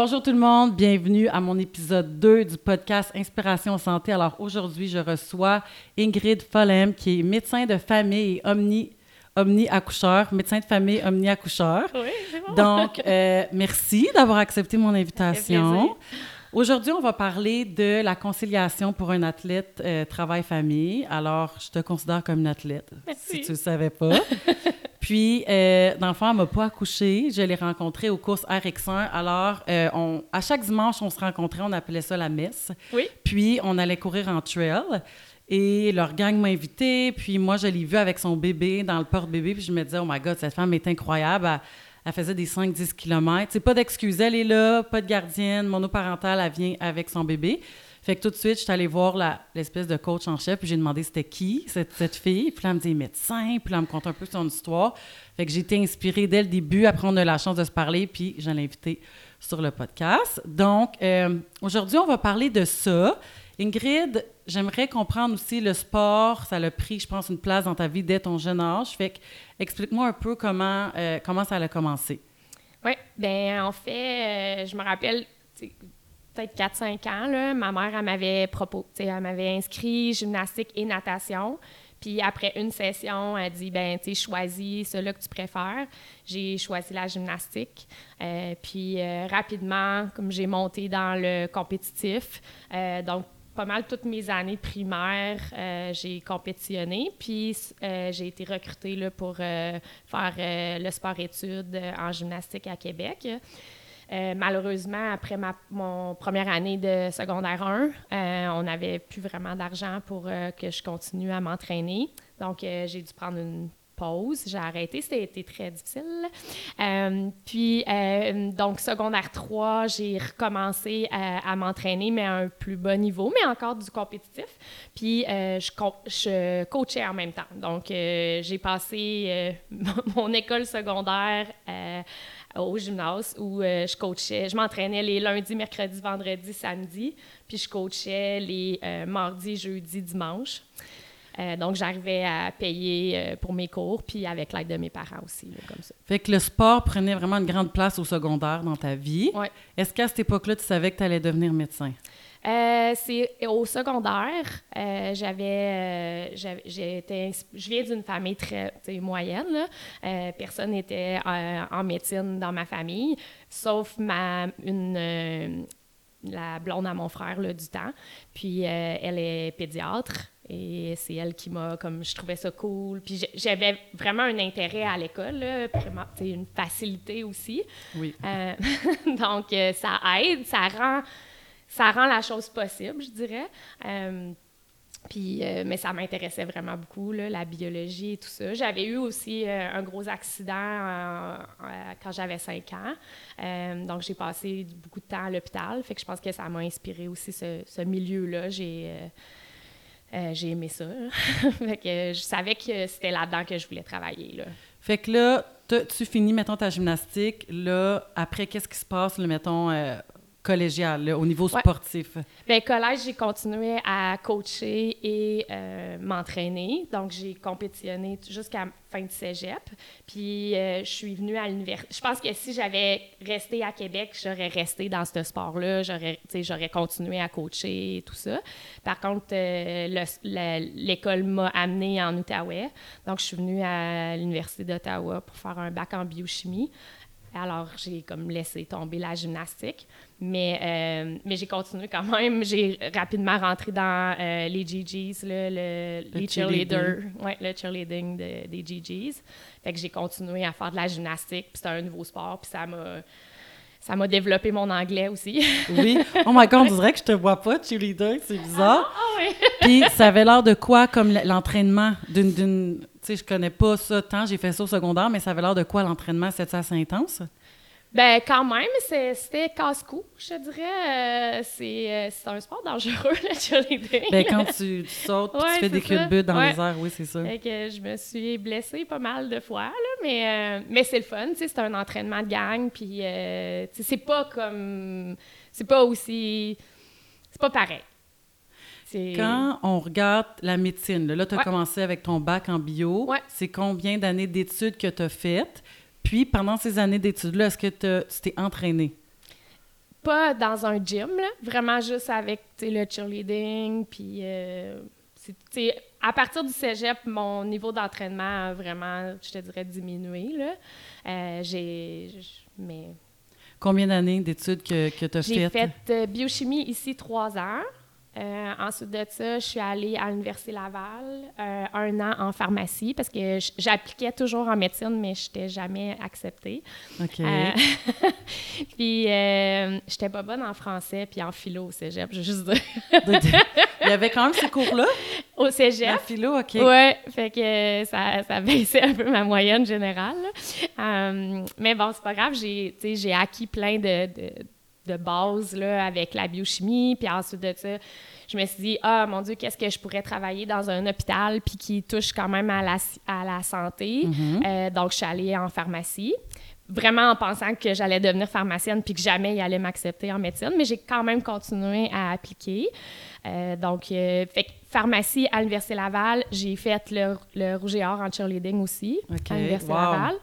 Bonjour tout le monde, bienvenue à mon épisode 2 du podcast Inspiration Santé. Alors aujourd'hui, je reçois Ingrid Follem, qui est médecin de famille et omni, omni-accoucheur, médecin de famille omni-accoucheur. Oui, c'est bon. Donc, euh, merci d'avoir accepté mon invitation. Aujourd'hui, on va parler de la conciliation pour un athlète euh, travail-famille. Alors, je te considère comme une athlète, Merci. si tu ne le savais pas. Puis, euh, dans le fond, elle m'a pas accouché. Je l'ai rencontrée aux courses RX1. Alors, euh, on, à chaque dimanche, on se rencontrait, on appelait ça la messe. Oui. Puis, on allait courir en trail. Et leur gang m'a invité. Puis, moi, je l'ai vue avec son bébé dans le porte-bébé. Puis, je me disais, oh my God, cette femme est incroyable. Elle, elle faisait des 5-10 km. C'est pas d'excuse, elle est là, pas de gardienne, monoparentale, elle vient avec son bébé. Fait que tout de suite, je suis allée voir l'espèce de coach en chef, puis j'ai demandé c'était qui, cette, cette fille. Puis là, elle me dit médecin, puis là, elle me conte un peu son histoire. Fait que j'ai été inspirée dès le début. Après, on a eu la chance de se parler, puis je l'ai invitée sur le podcast. Donc, euh, aujourd'hui, on va parler de ça. Ingrid, j'aimerais comprendre aussi le sport. Ça a pris, je pense, une place dans ta vie dès ton jeune âge. Fait que explique-moi un peu comment, euh, comment ça a commencé. Oui, ben en fait, euh, je me rappelle, peut-être 4-5 ans, là, ma mère, elle m'avait proposé, elle m'avait inscrit gymnastique et natation. Puis après une session, elle dit, ben tu choisis celui que tu préfères. J'ai choisi la gymnastique. Euh, puis rapidement, comme j'ai monté dans le compétitif, donc pas mal toutes mes années primaires, euh, j'ai compétitionné, puis euh, j'ai été recrutée là, pour euh, faire le sport-études en gymnastique à Québec. Malheureusement, après ma mon première année de secondaire 1, euh, on n'avait plus vraiment d'argent pour que je continue à m'entraîner. Donc, j'ai dû prendre une J'ai arrêté. C'était très difficile. Euh, puis, euh, donc, secondaire 3, j'ai recommencé à, à m'entraîner, mais à un plus bas niveau, mais encore du compétitif. Puis, euh, je, co- je coachais en même temps. Donc, euh, j'ai passé euh, mon école secondaire euh, au gymnase où euh, je coachais. Je m'entraînais les lundis, mercredis, vendredis, samedis. Puis, je coachais les euh, mardis, jeudis, dimanches. Euh, donc, j'arrivais à payer euh, pour mes cours, puis avec l'aide de mes parents aussi, là, comme ça. Fait que le sport prenait vraiment une grande place au secondaire dans ta vie. Ouais. Est-ce qu'à cette époque-là, tu savais que tu allais devenir médecin? Euh, c'est au secondaire, euh, j'avais, euh, j'étais, je viens d'une famille très moyenne. là. Personne n'était en médecine dans ma famille, sauf ma une la blonde à mon frère là, du temps. Puis elle est pédiatre et c'est elle qui m'a comme je trouvais ça cool. Puis j'avais vraiment un intérêt à l'école, sais, une facilité aussi. Oui. Euh, donc, euh, ça aide, ça rend, ça rend la chose possible, je dirais. Euh, puis, euh, mais ça m'intéressait vraiment beaucoup, là, la biologie et tout ça. J'avais eu aussi euh, un gros accident euh, quand j'avais 5 ans. Donc, j'ai passé beaucoup de temps à l'hôpital. Fait que je pense que ça m'a inspiré aussi ce, ce milieu-là. J'ai euh, j'ai aimé ça. fait que je savais que c'était là-dedans que je voulais travailler. Là. Fait que là, tu finis, mettons, ta gymnastique. Là, après, qu'est-ce qui se passe, là, mettons, euh, collégial, au niveau Ouais. sportif? Bien, collège, j'ai continué à coacher et euh, m'entraîner. Donc, j'ai compétitionné jusqu'à fin de cégep. Puis, euh, je suis venue à l'université. Je pense que si j'avais resté à Québec, j'aurais resté dans ce sport-là. J'aurais, j'aurais continué à coacher et tout ça. Par contre, euh, l'école m'a amenée en Outaouais. Donc, je suis venue à l'Université d'Ottawa pour faire un bac en biochimie. Alors, j'ai comme laissé tomber la gymnastique. Mais, euh, mais j'ai continué quand même. J'ai rapidement rentré dans euh, les GGs, le, Le les cheerleaders. Ouais, le cheerleading de- des GGs. Fait que j'ai continué à faire de la gymnastique. Puis c'était un nouveau sport. Puis ça m'a, ça m'a développé mon anglais aussi. Oui. Oh my God, on dirait que je te vois pas, cheerleader, c'est bizarre. Ah oui! Puis ça avait l'air de quoi, comme l'entraînement? D'une... d'une- Tu sais, je connais pas ça tant, j'ai fait ça au secondaire, mais ça avait l'air de quoi, l'entraînement? C'était assez intense? Ben, quand même, c'était casse-cou, je te dirais. Euh, c'est, euh, c'est un sport dangereux, le cheerleading. Ben, quand tu, tu sautes, puis Ouais, tu fais des culbutes dans Ouais. les airs, oui, c'est ça. Fait que je me suis blessée pas mal de fois, là, mais, euh, mais c'est le fun, tu sais, c'est un entraînement de gang, puis euh, c'est pas comme... C'est pas aussi... C'est pas pareil. Quand on regarde la médecine, là, tu as Ouais. commencé avec ton bac en bio. Ouais. C'est combien d'années d'études que tu as faites? Puis, pendant ces années d'études-là, est-ce que tu t'es entraîné? pas dans un gym, là, vraiment juste avec le cheerleading. Puis, euh, à partir du cégep, mon niveau d'entraînement a vraiment, je te dirais, diminué. Là. Euh, j'ai, mais Combien d'années d'études que, que tu as j'ai faites? fait euh, biochimie ici trois ans. Euh, ensuite de ça, je suis allée à l'Université Laval, euh, un an en pharmacie, parce que j'appliquais toujours en médecine, mais je n'étais jamais acceptée. OK. Euh, puis, euh, j'étais pas bonne en français, puis en philo au cégep, je veux juste dire. Il y avait quand même ces cours-là? Au cégep, philo, OK. Ouais, fait que ça, ça baissait un peu ma moyenne générale. mais bon, c'est pas grave, j'ai, acquis plein de, de, de bases là, avec la biochimie, puis ensuite de ça, je me suis dit, ah mon Dieu, qu'est-ce que je pourrais travailler dans un hôpital, puis qui touche quand même à la, à la santé? Euh, donc, je suis allée en pharmacie. Vraiment en pensant que j'allais devenir pharmacienne puis que jamais il allait m'accepter en médecine, mais j'ai quand même continué à appliquer. Euh, donc, euh, fait que pharmacie à l'Université Laval, j'ai fait le, le rouge et or en cheerleading aussi OK, à l'Université wow. Laval.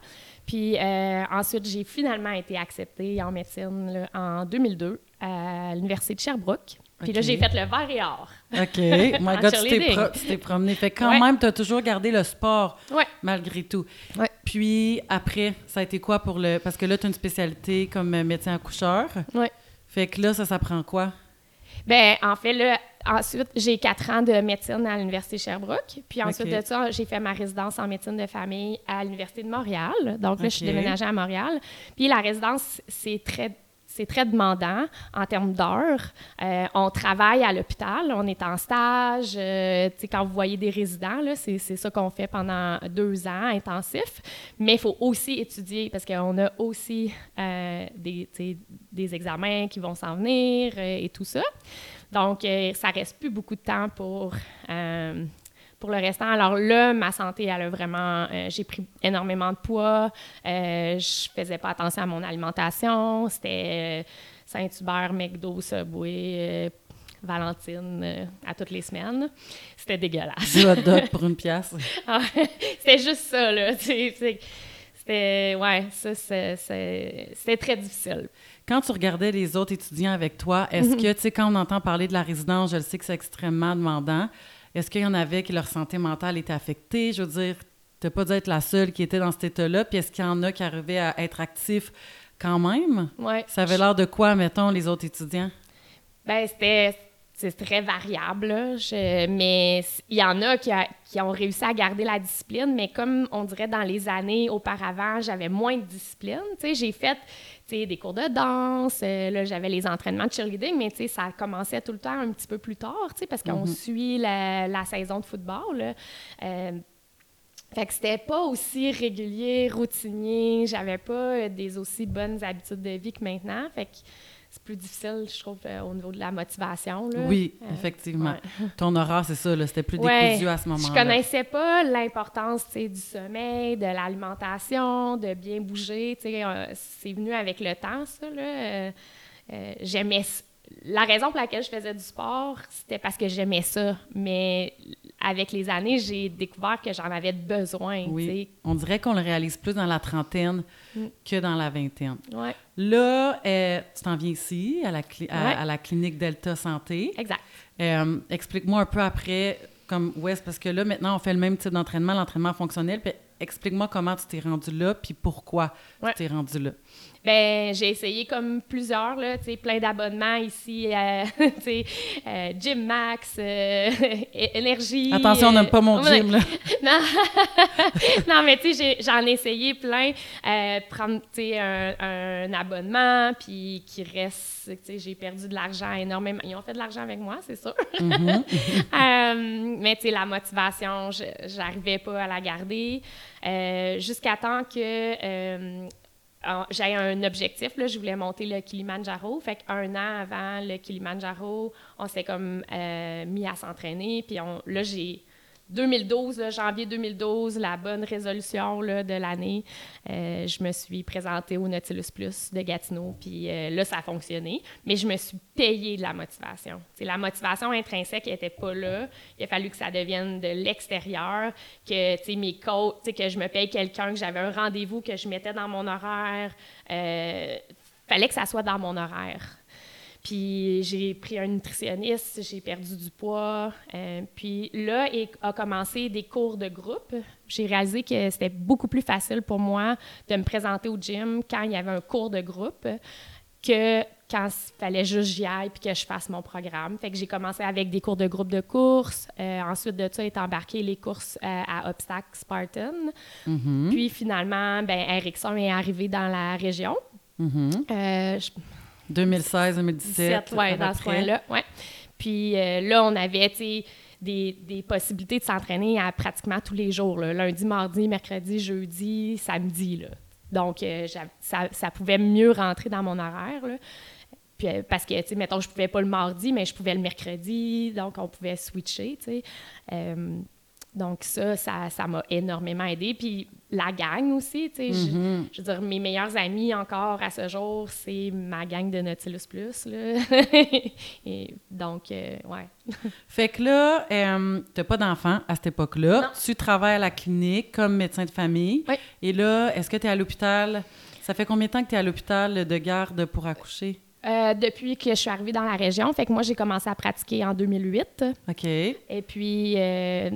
Puis euh, ensuite, j'ai finalement été acceptée en médecine là, en 200002 à l'Université de Sherbrooke. Puis là, j'ai fait le vert et or. OK. My God, tu t'es, cheerleading. pro- tu t'es promené. Fait que quand Ouais. même, tu as toujours gardé le sport Ouais. malgré tout. Ouais. Puis après, ça a été quoi pour le... Parce que là, tu as une spécialité comme euh, médecin accoucheur. Ouais. Fait que là, ça s'apprend quoi? Ben, en fait, là, ensuite, j'ai quatre ans de médecine à l'Université Sherbrooke. Puis ensuite de ça, j'ai fait ma résidence en médecine de famille à l'Université de Montréal. Donc là, je suis déménagée à Montréal. Puis la résidence, c'est très c'est très demandant en termes d'heures. Euh, on travaille à l'hôpital, on est en stage. euh, quand vous voyez des résidents, là, c'est, c'est ça qu'on fait pendant deux ans intensifs. Mais il faut aussi étudier parce qu'on a aussi euh, des, des examens qui vont s'en venir euh, et tout ça. Donc, euh, ça reste plus beaucoup de temps pour, euh, pour le restant. Alors là, ma santé, elle a vraiment... euh, j'ai pris énormément de poids. Euh, je faisais pas attention à mon alimentation. C'était Saint-Hubert, McDo, Subway, Valentine euh, à toutes les semaines. C'était dégueulasse. Du hot dog pour une pièce. Ah, C'était juste ça, là. C'était... Ouais, ça, c'est- c'est- c'était très difficile. Quand tu regardais les autres étudiants avec toi, est-ce Mhm. que, tu sais, quand on entend parler de la résidence, je le sais que c'est extrêmement demandant, est-ce qu'il y en avait qui leur santé mentale était affectée? Je veux dire, tu pas dû être la seule qui était dans cet état-là, puis est-ce qu'il y en a qui arrivaient à être actifs quand même? Ouais. Ça avait l'air de quoi, mettons, les autres étudiants? Ben, c'était c'est très variable, là. Je- mais il y en a qui, a- qui ont réussi à garder la discipline, mais comme on dirait dans les années auparavant, j'avais moins de discipline. Tu sais, j'ai fait des cours de danse, euh, là, j'avais les entraînements de cheerleading, mais ça commençait tout le temps un petit peu plus tard, parce qu'on suit la, la saison de football. là. Euh, fait que c'était pas aussi régulier, routinier, j'avais pas euh, des aussi bonnes habitudes de vie que maintenant. Fait que c'est plus difficile, je trouve, euh, au niveau de la motivation. Là. Oui, Euh, effectivement. ouais. Ton horaire, c'est ça, c'était plus Ouais, décousu à ce Je moment-là. connaissais pas l'importance du sommeil, de l'alimentation, de bien bouger. euh, c'est venu avec le temps, ça. J'aimais La raison pour laquelle je faisais du sport, c'était parce que j'aimais ça. Mais avec les années, j'ai découvert que j'en avais besoin. Oui. On dirait qu'on le réalise plus dans la trentaine Mm. que dans la vingtaine. Ouais, Là, euh, tu t'en viens ici, à la, cli- à, Ouais. à la clinique Delta Santé. exact. Euh, Explique-moi un peu après, comme, ouais, c'est parce que là, maintenant, on fait le même type d'entraînement, l'entraînement fonctionnel. Puis explique-moi comment tu t'es rendu là, puis pourquoi Ouais. tu t'es rendu là. Ben, j'ai essayé comme plusieurs, là, plein d'abonnements ici, euh, euh, Gym Max, euh, Énergie. Attention, on euh, n'aime pas mon ouais. gym, là. Non, non mais tu sais, j'ai- j'en ai essayé plein. Euh, prendre, un, un abonnement, puis qui reste, tu sais, j'ai perdu de l'argent énormément. Ils ont fait de l'argent avec moi, c'est sûr. Mhm. Euh, mais tu sais, la motivation, je j'arrivais pas à la garder. Euh, Jusqu'à temps que euh, j'ai un objectif, là, je voulais monter le Kilimanjaro. Fait qu'un an avant le Kilimanjaro, on s'est comme euh, mis à s'entraîner. Puis on, là, j'ai 2012, là, janvier 2012, la bonne résolution de l'année. Euh, je me suis présentée au Nautilus Plus de Gatineau, puis euh, là, ça a fonctionné. Mais je me suis payée de la motivation. C'est la motivation intrinsèque n'était pas là. Il a fallu que ça devienne de l'extérieur, que mes coachs, que je me paye quelqu'un, que j'avais un rendez-vous que je mettais dans mon horaire. Euh, fallait que ça soit dans mon horaire. Puis j'ai pris un nutritionniste, j'ai perdu du poids. Euh, puis là, il a commencé des cours de groupe. J'ai réalisé que c'était beaucoup plus facile pour moi de me présenter au gym quand il y avait un cours de groupe que quand il fallait juste j'y aille puis que je fasse mon programme. Fait que j'ai commencé avec des cours de groupe de course. Euh, ensuite de ça, est embarqué les courses euh, à obstacles Spartan. Mhm. Puis finalement, ben Ericsson est arrivé dans la région. Euh, je- 2016-2017. 17, ouais, à dans ce coin-là. Ouais. Puis euh, là, on avait, tu des, des possibilités de s'entraîner à pratiquement tous les jours. là. Lundi, mardi, mercredi, jeudi, samedi. Là. Donc, euh, ça, ça pouvait mieux rentrer dans mon horaire. là. Puis, euh, parce que, tu sais, mettons, je pouvais pas le mardi, mais je pouvais le mercredi. Donc, on pouvait switcher, tu sais. Donc, ça, ça ça m'a énormément aidé. Puis, la gang aussi, tu sais. je- Mhm. je veux dire, mes meilleurs amis encore à ce jour, c'est ma gang de Nautilus Plus. Là. Et donc, euh, ouais. Fait que là, euh, t'as pas d'enfant à cette époque-là. Tu travailles à la clinique comme médecin de famille. Oui. Et là, est-ce que tu es à l'hôpital? Ça fait combien de temps que tu es à l'hôpital de garde pour accoucher? Euh, depuis que je suis arrivée dans la région, fait que moi, j'ai commencé à pratiquer en 2008. OK. Et puis, euh,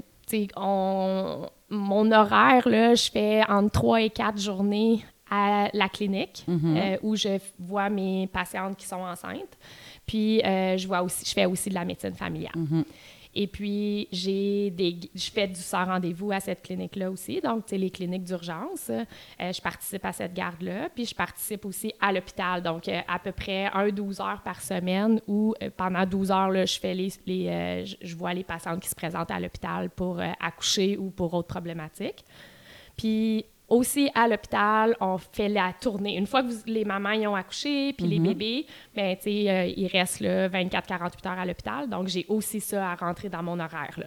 on- mon horaire, là, je fais entre trois et quatre journées à la clinique Mhm. euh, où je vois mes patientes qui sont enceintes. Puis, euh, je, vois aussi, je fais aussi de la médecine familiale. Mhm. Et puis, j'ai des, je fais du sans rendez-vous à cette clinique-là aussi, donc, tu sais, les cliniques d'urgence. Euh, je participe à cette garde-là, puis je participe aussi à l'hôpital, donc euh, à peu près un 12 heures par semaine où euh, pendant 12 heures, là, je fais les, les, je, vois les patientes qui se présentent à l'hôpital pour accoucher ou pour autres problématiques. Puis aussi à l'hôpital, on fait la tournée. Une fois que vous- les mamans y ont accouché, puis les Mhm. bébés, ben, tu sais, euh, ils restent là, 24-48 heures à l'hôpital. Donc, j'ai aussi ça à rentrer dans mon horaire. Là.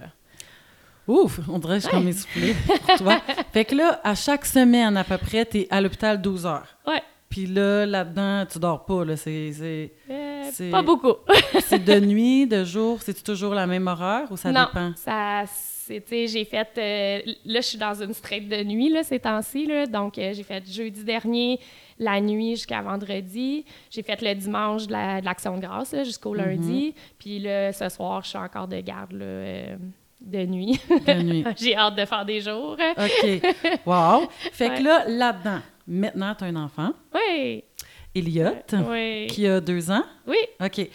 Ouf, on dirait que je suis comme essoufflée pour toi. Fait que là, à chaque semaine à peu près, tu es à l'hôpital 12 heures. Ouais. Puis là, là-dedans, tu dors pas. Là. C'est, Euh, pas beaucoup. c'est de nuit, de jour. C'est toujours la même horaire ou ça non, dépend? ça, j'ai fait... euh, là, je suis dans une straight de nuit, là, ces temps-ci. Là, donc, euh, j'ai fait jeudi dernier, la nuit jusqu'à vendredi. J'ai fait le dimanche de, la- de l'Action de grâce là, jusqu'au lundi. Puis là, ce soir, je suis encore de garde là, euh, de nuit. De nuit. j'ai hâte de faire des jours. OK. Wow. Fait Ouais. que là, là-dedans, maintenant, tu as un enfant, Oui, Elliot, oui. qui a deux ans. Oui. OK.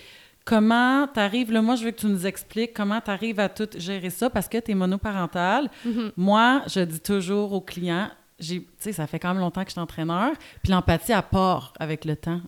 Comment t'arrives, là, moi, je veux que tu nous expliques comment tu arrives à tout gérer ça parce que tu es monoparental. Mhm. Moi, je dis toujours aux clients, j'ai, tu sais, ça fait quand même longtemps que je suis entraîneur, puis l'empathie, à part avec le temps,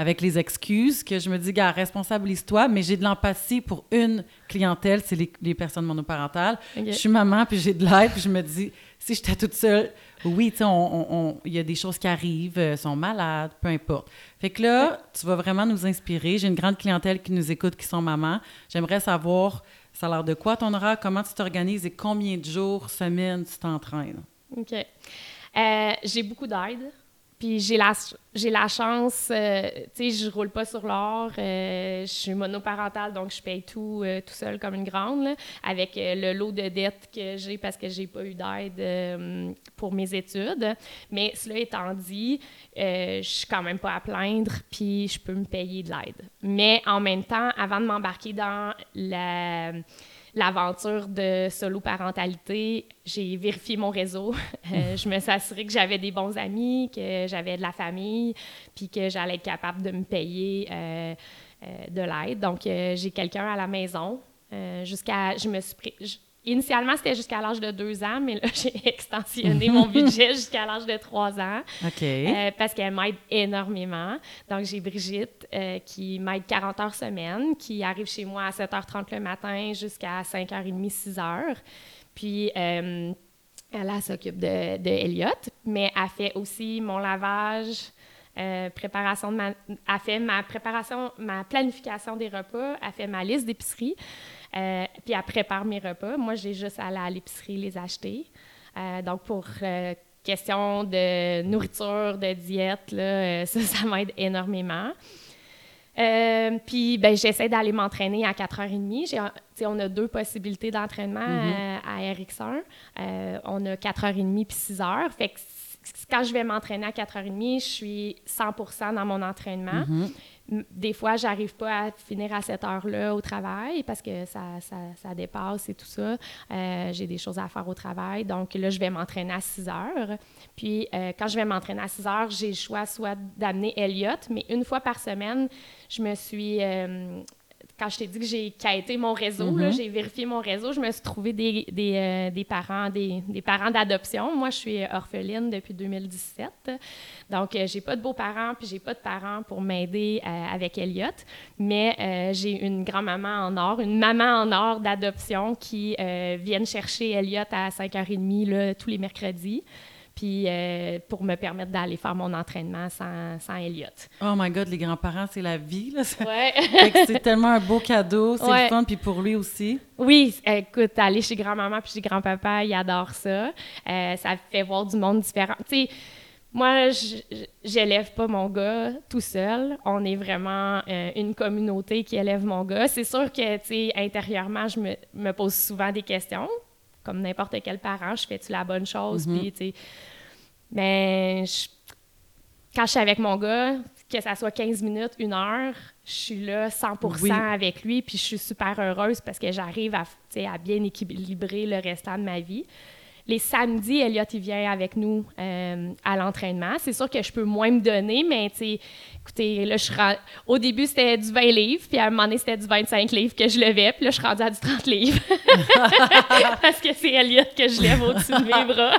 avec les excuses, que je me dis, gars, responsabilise-toi, mais j'ai de l'empathie pour une clientèle, c'est les, les personnes monoparentales. Je suis maman, puis j'ai de l'aide, puis je me dis, si j'étais toute seule, oui, tu sais, on- on- on- il y a des choses qui arrivent, euh, sont malades, peu importe. Fait que là, tu vas vraiment nous inspirer. J'ai une grande clientèle qui nous écoute, qui sont mamans. J'aimerais savoir, ça a l'air de quoi ton horaire, comment tu t'organises et combien de jours, semaines tu t'entraînes? OK. Euh, j'ai beaucoup d'aide. Puis j'ai la, j'ai la chance, euh, tu sais, je roule pas sur l'or. euh, je suis monoparentale, donc je paye tout euh, tout seul comme une grande, là, avec euh, le lot de dettes que j'ai parce que j'ai pas eu d'aide pour mes études. Mais cela étant dit, je suis quand même pas à plaindre, puis je peux me payer de l'aide. Mais en même temps, avant de m'embarquer dans la l'aventure de solo-parentalité, j'ai vérifié mon réseau. Euh, je me suis assurée que j'avais des bons amis, que j'avais de la famille, puis que j'allais être capable de me payer euh, euh, de l'aide. Donc, j'ai quelqu'un à la maison. jusqu'à, je me suis Initialement, c'était jusqu'à l'âge de deux ans, mais là, j'ai extensionné mon budget jusqu'à l'âge de trois ans. OK. Euh, parce qu'elle m'aide énormément. Donc, j'ai Brigitte euh, qui m'aide 40 heures semaine, qui arrive chez moi à 7h30 le matin jusqu'à 5h30, 6h. Puis, euh, elle, elle s'occupe de, de Elliot, mais elle fait aussi mon lavage, euh, préparation de ma... Elle fait ma préparation, ma planification des repas, elle fait ma liste d'épicerie, euh, puis elle prépare mes repas. Moi, j'ai juste à aller à l'épicerie les acheter. Euh, donc, pour euh, question de nourriture, de diète, là, euh, ça, ça m'aide énormément. Euh, puis, ben, j'essaie d'aller m'entraîner à 4h30. J'ai, tu sais, on a deux possibilités d'entraînement euh, à RX1. Euh, on a 4h30 puis 6h. Fait que quand je vais m'entraîner à 4h30, je suis 100% dans mon entraînement. Mhm. Des fois, j'arrive pas à finir à cette heure-là au travail parce que ça, ça, ça dépasse et tout ça. Euh, j'ai des choses à faire au travail. Donc là, je vais m'entraîner à 6 heures. Puis euh, quand je vais m'entraîner à 6 heures, j'ai le choix soit d'amener Elliot, mais une fois par semaine, je me suis euh, quand je t'ai dit que j'ai quitté mon réseau, mm-hmm. j'ai vérifié mon réseau, je me suis trouvé des, des, euh, des parents, des, des parents d'adoption. Moi, je suis orpheline depuis 2017. Donc, euh, j'ai pas de beaux-parents, puis j'ai pas de parents pour m'aider euh, avec Elliot. Mais j'ai une grand-maman en or, une maman en or d'adoption qui vient chercher Elliot à 5h30 là, tous les mercredis puis euh, pour me permettre d'aller faire mon entraînement sans, sans Elliot. Oh my God, les grands-parents, c'est la vie, là. Ouais. c'est tellement un beau cadeau, c'est le fun, puis pour lui aussi. Oui, écoute, aller chez grand-maman puis chez grand-papa, il adore ça. Euh, ça fait voir du monde différent. Tu sais, moi, j'élève pas mon gars tout seul. On est vraiment euh, une communauté qui élève mon gars. C'est sûr que, tu sais, intérieurement, je me, me pose souvent des questions comme n'importe quel parent, je fais-tu la bonne chose? Mhm. Puis, tu sais, mais quand je suis avec mon gars, que ça soit 15 minutes, une heure, je suis là 100% avec lui, puis je suis super heureuse parce que j'arrive à, à bien équilibrer le restant de ma vie. Les samedis, Elliot, il vient avec nous euh, à l'entraînement. C'est sûr que je peux moins me donner, mais écoutez, là, je au début, c'était du 20 livres, puis à un moment donné, c'était du 25 livres que je levais, puis là, je suis rendue à du 30 livres. parce que c'est Elliot que je lève au-dessus de mes bras.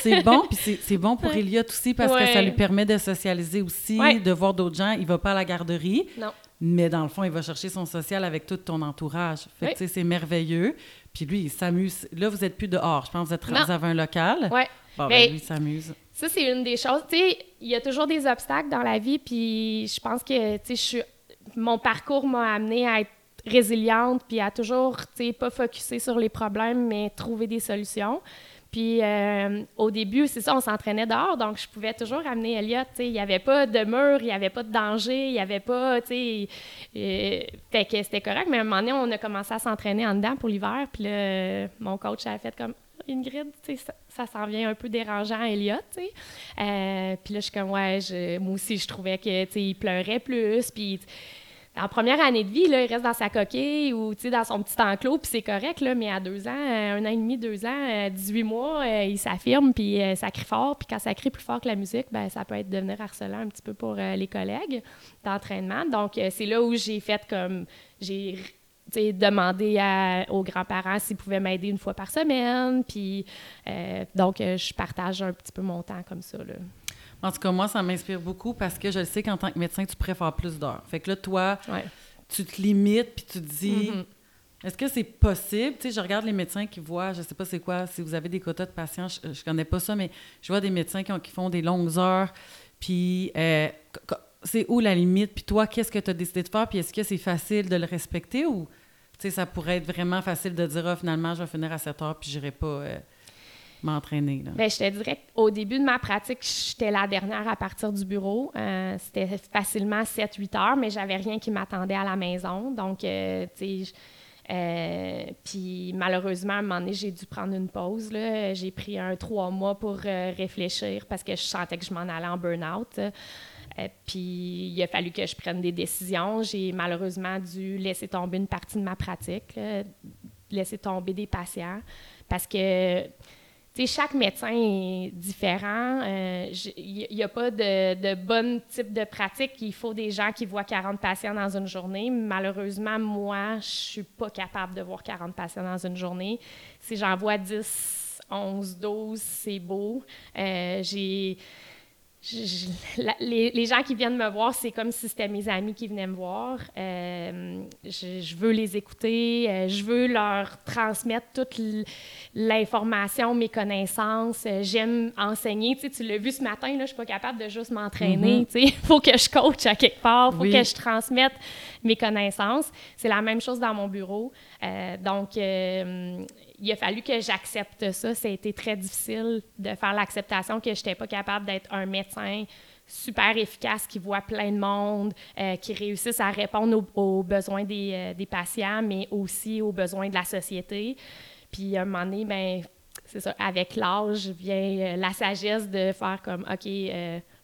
c'est bon, puis c'est bon pour Elliot aussi, parce que ça lui permet de socialiser aussi, de voir d'autres gens. Il va pas à la garderie. Non. Mais dans le fond, il va chercher son social avec tout ton entourage. Fait c'est merveilleux. Puis lui, il s'amuse. Là, vous n'êtes plus dehors. Je pense que vous, êtes, vous avez un local. Oui. Bon, ben, lui, il s'amuse. Ça, c'est une des choses. Tu sais, il y a toujours des obstacles dans la vie. Puis je pense que, tu sais, mon parcours m'a amené à être résiliente puis à toujours, tu sais, pas focuser sur les problèmes, mais trouver des solutions. Puis euh, au début, c'est ça, on s'entraînait dehors, donc je pouvais toujours amener Elliot. Il n'y avait pas de mur, il n'y avait pas de danger, il n'y avait pas. Euh, fait que c'était correct, mais à un moment donné, on a commencé à s'entraîner en dedans pour l'hiver. Puis là, mon coach a fait comme Ingrid, ça, ça s'en vient un peu dérangeant à Elliot. Euh, puis là, je suis comme, ouais, moi aussi, je trouvais qu'il pleurait plus. Puis en première année de vie, il reste dans sa coquille ou dans son petit enclos, puis c'est correct, mais à deux ans, euh, un an et demi, deux ans, 18 euh, mois, euh, il s'affirme, puis ça crie fort. Puis quand ça crie plus fort que la musique, ben, ça peut être devenir harcelant un petit peu pour les collègues d'entraînement. Donc, c'est là où j'ai fait comme. J'ai demandé aux grands-parents s'ils pouvaient m'aider une fois par semaine. Puis, donc, je partage un petit peu mon temps comme ça. Là. En tout cas, moi, ça m'inspire beaucoup parce que je sais qu'en tant que médecin, tu préfères plus d'heures. Fait que là, toi, tu te limites puis tu te dis. Mm-hmm. Est-ce que c'est possible? Tu sais, je regarde les médecins qui voient, je sais pas c'est quoi, si vous avez des quotas de patients, je, je connais pas ça, mais je vois des médecins qui, font des longues heures. Puis, euh, c'est où la limite? Puis toi, qu'est-ce que tu as décidé de faire? Puis est-ce que c'est facile de le respecter ou, tu sais, ça pourrait être vraiment facile de dire, ah, finalement, je vais finir à 7 heures puis j'irai pas. Euh, Bien, je te dirais qu'au début de ma pratique, j'étais la dernière à partir du bureau. Euh, c'était facilement 7-8 heures, mais j'avais rien qui m'attendait à la maison. Donc, euh, tu sais, euh, puis malheureusement, à un moment donné, j'ai dû prendre une pause. J'ai pris un trois mois pour réfléchir parce que je sentais que je m'en allais en burn-out. puis il a fallu que je prenne des décisions. J'ai malheureusement dû laisser tomber une partie de ma pratique, laisser tomber des patients parce que chaque médecin est différent. Il euh, n'y a pas de, bon type de pratique. Il faut des gens qui voient 40 patients dans une journée. Malheureusement, moi, je suis pas capable de voir 40 patients dans une journée. Si j'en vois 10, 11, 12, c'est beau. Euh, j'ai les, gens qui viennent me voir, c'est comme si c'était mes amis qui venaient me voir. Euh, je, veux les écouter, euh, je veux leur transmettre toute l'information, mes connaissances. Euh, j'aime enseigner. Tu, l'as vu ce matin, là, je ne suis pas capable de juste m'entraîner. Mm-hmm. Il faut que je coach à quelque part, il faut que je transmette mes connaissances. C'est la même chose dans mon bureau. donc, il a fallu que j'accepte ça. Ça a été très difficile de faire l'acceptation que je n'étais pas capable d'être un médecin super efficace qui voit plein de monde, euh, qui réussisse à répondre aux, besoins euh, des, patients, mais aussi aux besoins de la société. Puis à un moment donné, ben, c'est ça, avec l'âge vient euh, la sagesse de faire comme, OK,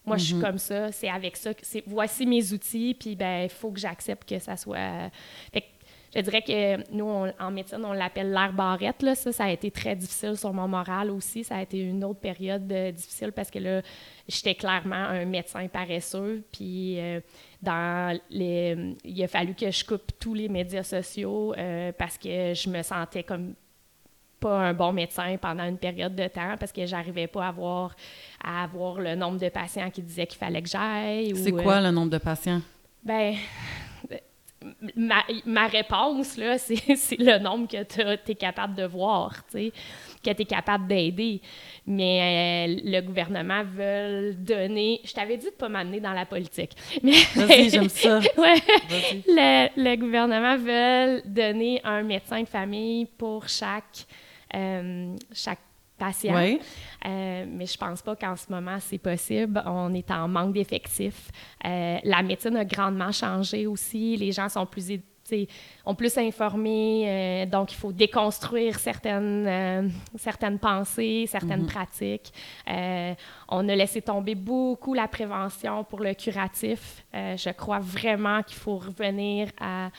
Moi, je suis comme ça, c'est avec ça, voici mes outils, puis ben il faut que j'accepte que ça soit. Fait que je dirais que nous, en médecine, on l'appelle l'air barrette. Là. Ça, ça a été très difficile sur mon moral aussi. Ça a été une autre période euh, difficile parce que là, j'étais clairement un médecin paresseux. Puis euh, dans les, il a fallu que je coupe tous les médias sociaux euh, parce que je me sentais comme pas un bon médecin pendant une période de temps parce que j'arrivais pas à avoir, à avoir le nombre de patients qui disaient qu'il fallait que j'aille. C'est quoi le nombre de patients? Ben, ma, ma, réponse, là, c'est, le nombre que tu es capable de voir, que tu es capable d'aider. Mais euh, le gouvernement veut donner... Je t'avais dit de ne pas m'amener dans la politique. Mais, Vas-y, j'aime ça. le, le, gouvernement veut donner un médecin de famille pour chaque, euh, chaque patient. Euh, mais je pense pas qu'en ce moment, c'est possible. On est en manque d'effectifs. Euh, la médecine a grandement changé aussi. Les gens sont plus ont plus informés, euh, donc il faut déconstruire certaines, certaines pensées, certaines mm-hmm. pratiques. on a laissé tomber beaucoup la prévention pour le curatif. je crois vraiment qu'il faut revenir à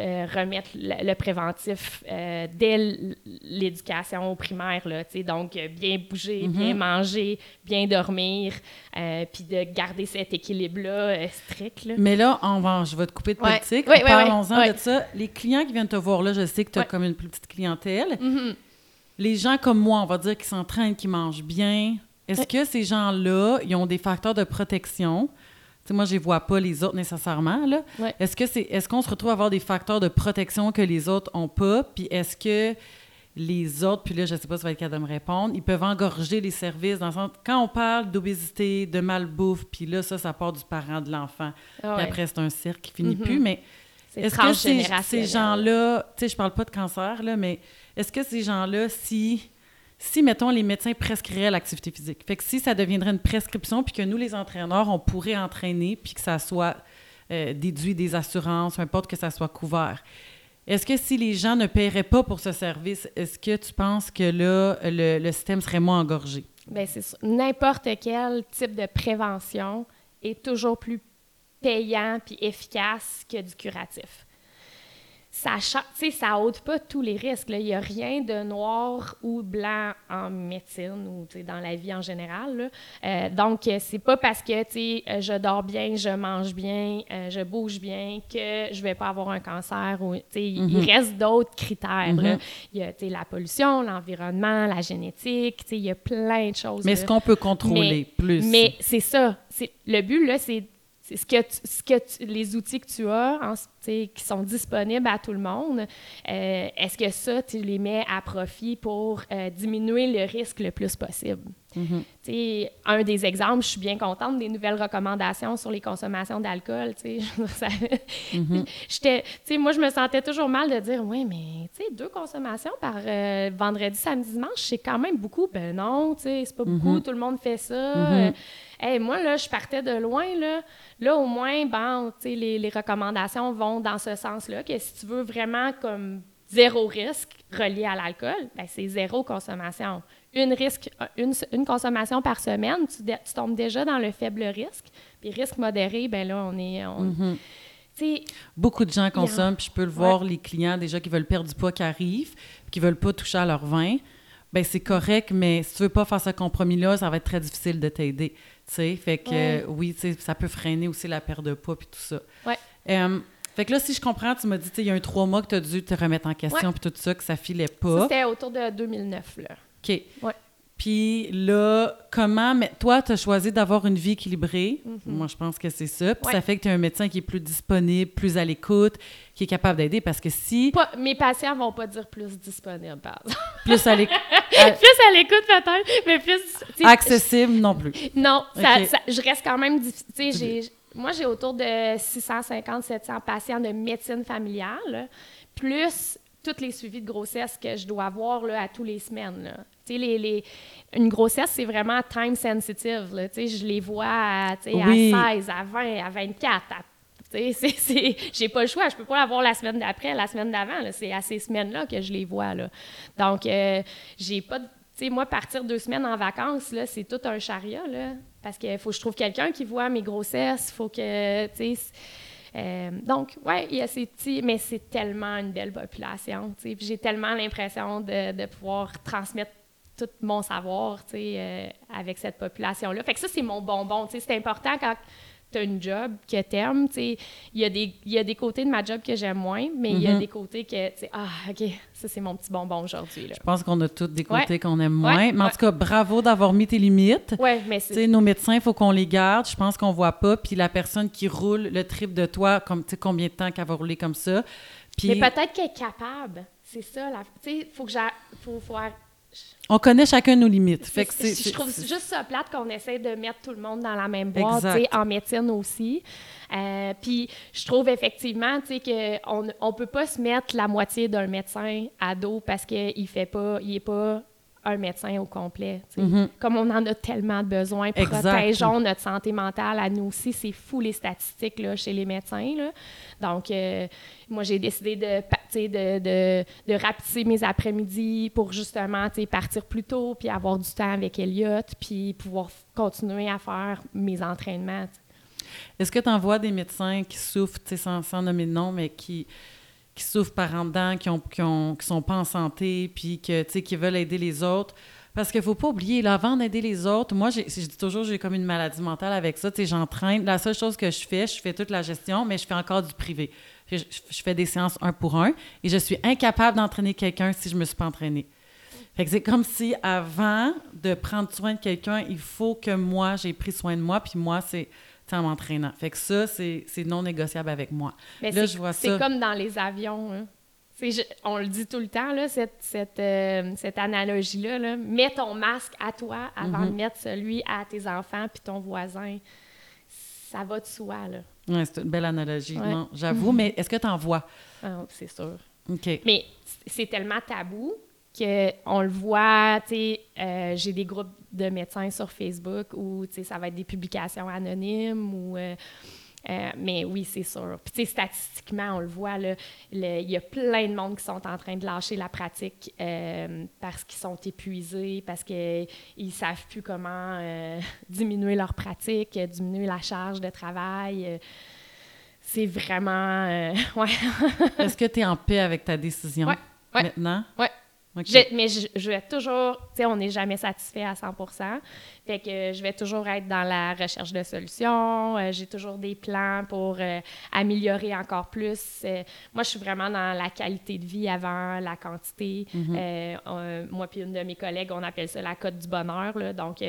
euh, remettre le, préventif euh, dès l'éducation primaire. Là, donc, euh, bien bouger, mm-hmm. bien manger, bien dormir, puis de garder cet équilibre-là strict. Mais là, on va, je vais te couper de politique. Parlons-en de ça. Les clients qui viennent te voir là, je sais que tu as comme une plus petite clientèle. Mm-hmm. Les gens comme moi, on va dire, qui s'entraînent, qui mangent bien, est-ce que ces gens-là, ils ont des facteurs de protection? Moi, je ne vois pas les autres nécessairement. Là. Est-ce que c'est est-ce qu'on se retrouve à avoir des facteurs de protection que les autres n'ont pas? Puis est-ce que les autres, puis là, je ne sais pas si ça va être le cas de me répondre, ils peuvent engorger les services dans le sens, quand on parle d'obésité, de malbouffe, puis là, ça, ça part du parent de l'enfant. Ah puis après, c'est un cirque qui finit mm-hmm. plus, mais est-ce que ces, ces gens-là, tu sais, je parle pas de cancer, là, mais est-ce que ces gens-là, si si, mettons, les médecins prescriraient l'activité physique. Fait que si ça deviendrait une prescription, puis que nous, les entraîneurs, on pourrait entraîner, puis que ça soit euh, déduit des assurances, peu importe que ça soit couvert. Est-ce que si les gens ne paieraient pas pour ce service, est-ce que tu penses que là, le, système serait moins engorgé? Bien, c'est N'importe quel type de prévention est toujours plus payant puis efficace que du curatif ça ça ôte pas tous les risques. Il n'y a rien de noir ou blanc en médecine ou dans la vie en général. Euh, donc, c'est pas parce que euh, je dors bien, je mange bien, euh, je bouge bien que je vais pas avoir un cancer. Ou, Il mm-hmm. reste d'autres critères. Mm-hmm. Il y a la pollution, l'environnement, la génétique, il y a plein de choses. Mais est-ce qu'on peut contrôler plus? Mais c'est ça. Le but, là, c'est ce que, ce que les outils que tu as, qui sont disponibles à tout le monde, euh, est-ce que ça, tu les mets à profit pour euh, diminuer le risque le plus possible? Mm-hmm. Un des exemples, je suis bien contente des nouvelles recommandations sur les consommations d'alcool. Moi, je me sentais toujours mal de dire Oui, mais deux consommations par euh, vendredi, samedi, dimanche, c'est quand même beaucoup. Ben non, c'est pas beaucoup, mm-hmm. tout le monde fait ça. Hey, moi, là, je partais de loin, là. Là, au moins, bon, les, les recommandations vont dans ce sens-là, que si tu veux vraiment comme zéro risque relié à l'alcool, ben c'est zéro consommation. Une, risque, une, une consommation par semaine, tu, tu, tombes déjà dans le faible risque. Puis risque modéré, ben là, on est... On, mm-hmm. Beaucoup de gens consomment, puis je peux le voir, les clients déjà qui veulent perdre du poids qui arrivent, puis qui veulent pas toucher à leur vin. Ben c'est correct, mais si tu veux pas faire ce compromis-là, ça va être très difficile de t'aider fait que oui, ça peut freiner aussi la perte de poids puis tout ça. Ouais. fait que là, si je comprends, tu m'as dit, il y a un trois mois que tu as dû te remettre en question puis tout ça, que ça filait pas. C'était autour de 2009, là. OK. Ouais. Puis là, comment. Mais toi, tu as choisi d'avoir une vie équilibrée? Mm-hmm. Moi, je pense que c'est ça. Puis ça fait que tu as un médecin qui est plus disponible, plus à l'écoute, qui est capable d'aider. Parce que si. mes patients vont pas dire plus disponible, par exemple. Plus à l'écoute. plus à l'écoute, peut-être, mais plus. Accessible non plus. Non, ça, je reste quand même. difficile. Moi, j'ai autour de 650-700 patients de médecine familiale, plus tous les suivis de grossesse que je dois avoir là, à tous les semaines. Là. Les, les, une grossesse, c'est vraiment time sensitive. Là, je les vois à, à 16, à 20, à 24. J'ai pas le choix. Je peux pas l'avoir la semaine d'après, la semaine d'avant. C'est à ces semaines-là que je les vois. Là. Donc, euh, j'ai pas sais, moi, partir deux semaines en vacances, là, c'est tout un chariot, là. Parce qu'il faut que je trouve quelqu'un qui voit mes grossesses. faut que, tu sais... Euh, donc, ouais, il y a ces petits, mais c'est tellement une belle population. Puis J'ai tellement l'impression de, pouvoir transmettre tout mon savoir euh, avec cette population-là. Fait que ça, c'est mon bonbon. C'est important quand tu as une job que tu aimes. Il y, a des, y a des côtés de ma job que j'aime moins, mais il y a Mhm. des côtés que, tu sais, ah, OK, ça, c'est mon petit bonbon aujourd'hui. Je pense qu'on a tous des côtés Ouais. qu'on aime moins. Ouais, Mais en ouais. tout cas, bravo d'avoir mis tes limites. Ouais, mais Tu c'est. sais, nos médecins, il faut qu'on les garde. Je pense qu'on voit pas. Puis la personne qui roule le trip de toi, comme tu sais combien de temps qu'elle va rouler comme ça. Puis Mais peut-être qu'elle est capable. C'est ça. la- Tu sais, faut que j'a- faut, on connaît chacun nos limites. Fait que C'est- je trouve juste ça plate qu'on essaie de mettre tout le monde dans la même boîte, en médecine aussi. Euh, Puis je trouve effectivement, qu'on on peut pas se mettre la moitié d'un médecin à dos parce qu'il fait pas, il est pas un médecin au complet. Mhm. Comme on en a tellement de besoin, Exact. protégeons notre santé mentale à nous aussi. C'est fou les statistiques là, chez les médecins. Là. Donc, euh, moi, j'ai décidé de, de, de, de rapetisser mes après-midi pour justement partir plus tôt, puis avoir du temps avec Elliot, puis pouvoir continuer à faire mes entraînements. Est-ce que tu en vois des médecins qui souffrent, sans, sans nommer de nom, mais qui, qui souffrent par en dedans, qui ont, qui ont- qui sont pas en santé, puis que, qui veulent aider les autres? Parce qu'il faut pas oublier, là, avant d'aider les autres, moi, je dis toujours, j'ai comme une maladie mentale avec ça. Tu sais, j'entraîne. La seule chose que je fais, je fais toute la gestion, mais je fais encore du privé. Je, fais des séances un pour un et je suis incapable d'entraîner quelqu'un si je me suis pas entraînée. Fait que c'est comme si avant de prendre soin de quelqu'un, il faut que moi, j'ai pris soin de moi, puis moi, c'est en m'entraînant. Fait que ça, c'est c'est non négociable avec moi. Mais Là, c'est- je vois C'est ça. comme dans les avions. hein. Je- on le dit tout le temps, là, cette, cette, euh, cette analogie-là. là. Mets ton masque à toi avant Mhm. de mettre celui à tes enfants puis ton voisin. Ça va de soi, là. Ouais, c'est une belle analogie. Ouais. J'avoue, mais est-ce que tu en vois? Ah, c'est sûr. OK. Mais c'est tellement tabou qu'on le voit, tu sais, euh, j'ai des groupes de médecins sur Facebook où, tu sais, ça va être des publications anonymes ou... euh, euh, mais oui, c'est sûr. Puis, statistiquement, on le voit, il y a plein de monde qui sont en train de lâcher la pratique euh, parce qu'ils sont épuisés, parce qu'ils ne savent plus comment euh, diminuer leur pratique, diminuer la charge de travail. c'est vraiment... ouais. Est-ce que tu es en paix avec ta décision Ouais, ouais. maintenant? Ouais. Je- mais je, je vais toujours, tu sais, on n'est jamais satisfait à 100 Fait que je vais toujours être dans la recherche de solutions. euh, J'ai toujours des plans pour euh, améliorer encore plus. Euh, moi, je suis vraiment dans la qualité de vie avant la quantité. Mhm. On- moi puis une de mes collègues, on appelle ça la cote du bonheur. là. Donc, tu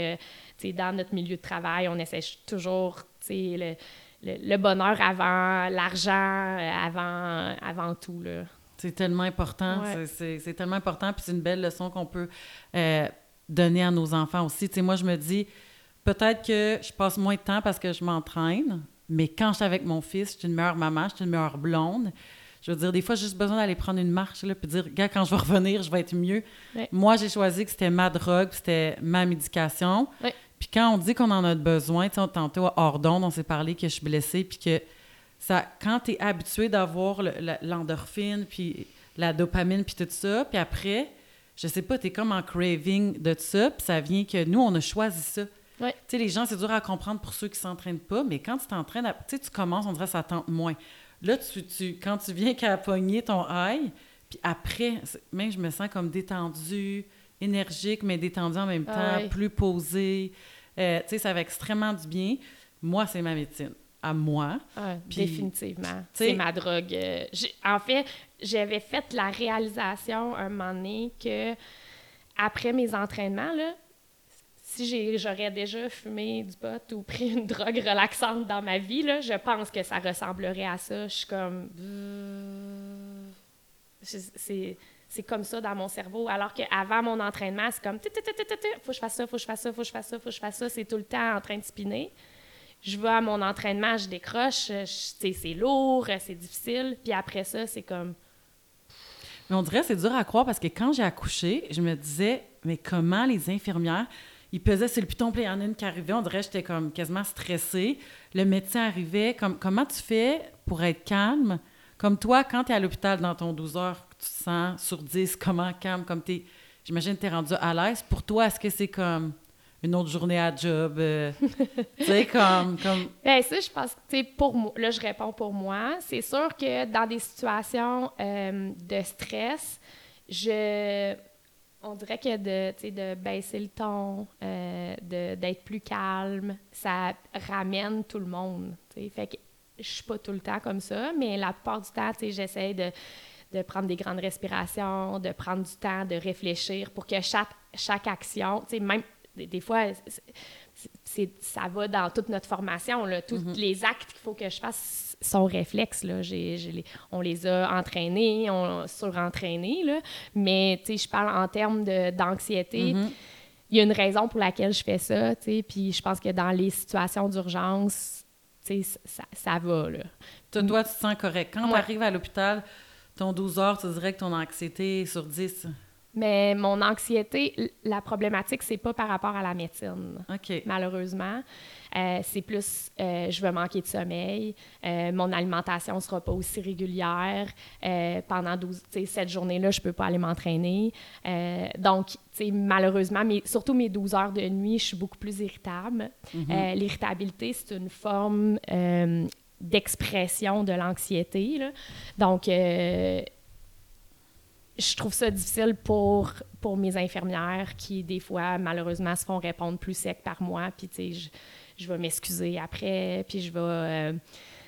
sais, dans notre milieu de travail, on essaie toujours, tu sais, le, le- le bonheur avant l'argent, avant, avant tout, là. C'est tellement important. Ouais. C'est- tellement important. Puis c'est une belle leçon qu'on peut euh, donner à nos enfants aussi. Tu sais, moi, je me dis, peut-être que je passe moins de temps parce que je m'entraîne, mais quand je suis avec mon fils, je suis une meilleure maman, je suis une meilleure blonde. Je veux dire, des fois, j'ai juste besoin d'aller prendre une marche, là, puis dire, gars, quand je vais revenir, je vais être mieux. Ouais. Moi, j'ai choisi que c'était ma drogue, c'était ma médication. Ouais. Puis quand on dit qu'on en a besoin, tu sais, tantôt, hors d'onde, on s'est parlé que je suis blessée, puis que ça, quand tu es habitué d'avoir le- l'endorphine, puis la dopamine, puis tout ça, puis après, je sais pas, tu es comme en craving de tout ça, puis ça vient que nous, on a choisi ça. Ouais. Tu sais, les gens, c'est dur à comprendre pour ceux qui s'entraînent pas, mais quand tu t'entraînes, tu sais, tu commences, on dirait ça tente moins. Là, tu, tu, quand tu viens qu'à pogner ton high, puis après, même je me sens comme détendue, énergique, mais détendue en même temps, Ah ouais. plus posée. Euh, tu sais, ça va extrêmement du bien. Moi, c'est ma médecine. À moi. Ah, Puis, définitivement. C'est ma drogue. Euh, en fait, j'avais fait la réalisation un moment donné que après mes entraînements, là, si j'aurais déjà fumé du pot ou pris une drogue relaxante dans ma vie, là, je pense que ça ressemblerait à ça. Je suis comme... C'est- C'est comme ça dans mon cerveau. Alors qu'avant mon entraînement, c'est comme... Faut que je fasse ça, faut que je fasse ça, faut que je fasse ça, faut que je fasse ça. C'est tout le temps en train de spinner je vais à mon entraînement, je décroche, c'est lourd, c'est difficile, puis après ça, c'est comme... Mais on dirait que c'est dur à croire parce que quand j'ai accouché, je me disais, mais comment les infirmières, ils pesaient sur le piton, puis il y en a une qui arrivait, on dirait que j'étais comme quasiment stressée. Le médecin arrivait, comme, comment tu fais pour être calme? Comme toi, quand tu es à l'hôpital dans ton 12 heures, tu te sens sur 10, comment calme, comme tu j'imagine que tu es rendu à l'aise. Pour toi, est-ce que c'est comme une autre journée à job? euh, tu sais, comme, comme... Ben ça, je pense que, pour moi, là, je réponds pour moi. C'est sûr que dans des situations euh, de stress, je... On dirait que de, de baisser le ton, euh, d'être plus calme, ça ramène tout le monde, tu sais. Fait que je suis pas tout le temps comme ça, mais la plupart du temps, j'essaie de, de prendre des grandes respirations, de prendre du temps, de réfléchir pour que chaque, chaque action, tu sais, même des, des fois, c'est- ça va dans toute notre formation. Là. Tous les actes qu'il faut que je fasse sont réflexes. Là. Les- on les a entraînés, on surentraînés. Là. Mais je parle en termes de- d'anxiété. Il y a une raison pour laquelle je fais ça. Puis je pense que dans les situations d'urgence, ça, ça va. Là. Toi, toi, tu te sens correct. Quand Ouais. tu arrives à l'hôpital, ton 12 heures, tu dirais que ton anxiété est sur 10. Mais mon anxiété, la problématique, c'est pas par rapport à la médecine. Malheureusement. Euh, c'est plus, euh, je vais manquer de sommeil, euh, mon alimentation ne sera pas aussi régulière. pendant 12, tu sais, cette journée-là, je ne peux pas aller m'entraîner. Donc, malheureusement, mais surtout mes 12 heures de nuit, je suis beaucoup plus irritable. Euh, L'irritabilité, c'est une forme d'expression de l'anxiété. Donc, je trouve ça difficile pour, pour mes infirmières qui, des fois, malheureusement, se font répondre plus sec par moi. Puis, tu sais, je, je vais m'excuser après, puis je vais, euh, tu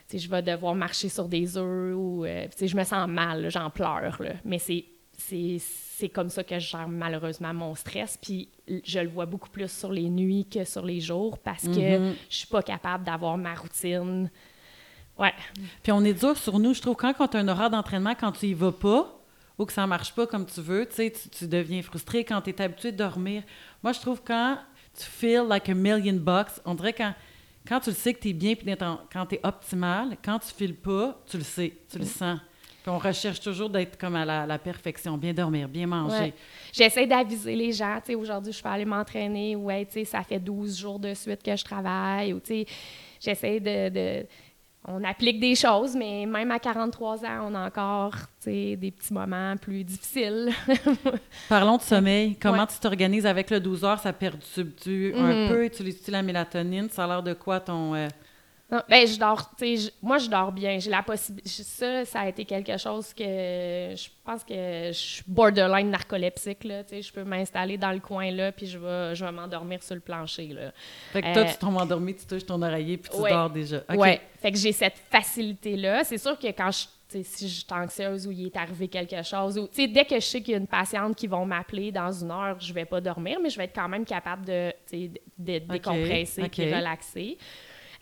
sais, je vais devoir marcher sur des œufs ou, euh, tu sais, je me sens mal, j'en pleure. là. Mais c'est, c'est, c'est comme ça que je gère malheureusement mon stress. Puis, je le vois beaucoup plus sur les nuits que sur les jours parce que Mhm. je suis pas capable d'avoir ma routine. Ouais. Puis on est dur sur nous, je trouve, quand, quand tu as un horaire d'entraînement, quand tu y vas pas ou que ça marche pas comme tu veux, tu sais, tu, tu deviens frustré quand tu es habitué de dormir. Moi, je trouve quand tu feel like a million bucks, on dirait quand, quand tu le sais que tu es bien puis quand tu es optimal, quand tu files pas, tu le sais, tu le sens. Puis on recherche toujours d'être comme à la, la perfection, bien dormir, bien manger. Ouais. J'essaie d'aviser les gens, tu sais, aujourd'hui, je peux aller m'entraîner, ou, hey, tu sais, ça fait 12 jours de suite que je travaille, ou, tu sais, j'essaie de, de- On applique des choses, mais même à 43 ans, on a encore, des petits moments plus difficiles. Parlons de sommeil. Comment Ouais. tu t'organises avec le 12 heures? Ça perturbe-tu un Mhm. peu? Utilises-tu la mélatonine? Ça a l'air de quoi ton... euh, Non, ben, je dors, je- moi, je dors bien. J'ai la possibilité. Ça, ça a été quelque chose que je pense que je suis borderline narcoleptique, là. Tu sais, je peux m'installer dans le coin, là, puis je vais, je vais m'endormir sur le plancher, là. Fait que toi, Euh, tu tombes endormi, tu touches ton oreiller, puis tu Ouais. dors déjà. OK. Ouais. Fait que j'ai cette facilité-là. C'est sûr que quand je. Si je suis anxieuse ou il est arrivé quelque chose, ou dès que je sais qu'il y a une patiente qui va m'appeler dans une heure, je vais pas dormir, mais je vais être quand même capable de, de, décompresser et relaxer.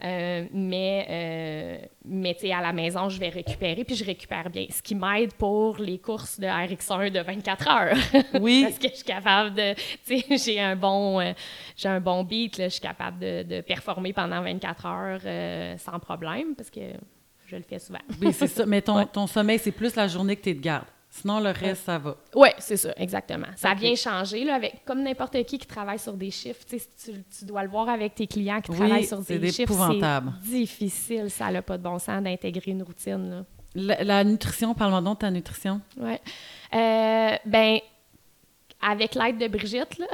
Euh, mais euh, mais tu sais, à la maison, je vais récupérer, puis je récupère bien. Ce qui m'aide pour les courses de RX1 de 24 heures. Oui. Parce que je suis capable de. Tu sais, j'ai un bon, euh, j'ai un bon beat, là, je suis capable de, de performer pendant 24 heures sans problème, parce que je le fais souvent. Oui, c'est ça. Mais ton, Ouais. ton sommeil, c'est plus la journée que tu es de garde. Sinon, le reste, ça va. Oui, c'est ça, exactement. Ça vient changer, là, avec, comme n'importe qui qui travaille sur des chiffres. Tu, tu, dois le voir avec tes clients qui Oui, travaillent sur des chiffres. épouvantable. C'est difficile, ça n'a pas de bon sens d'intégrer une routine. Là. La, la nutrition, parle-moi donc de ta nutrition. Ouais. Euh, ben, avec l'aide de Brigitte, là.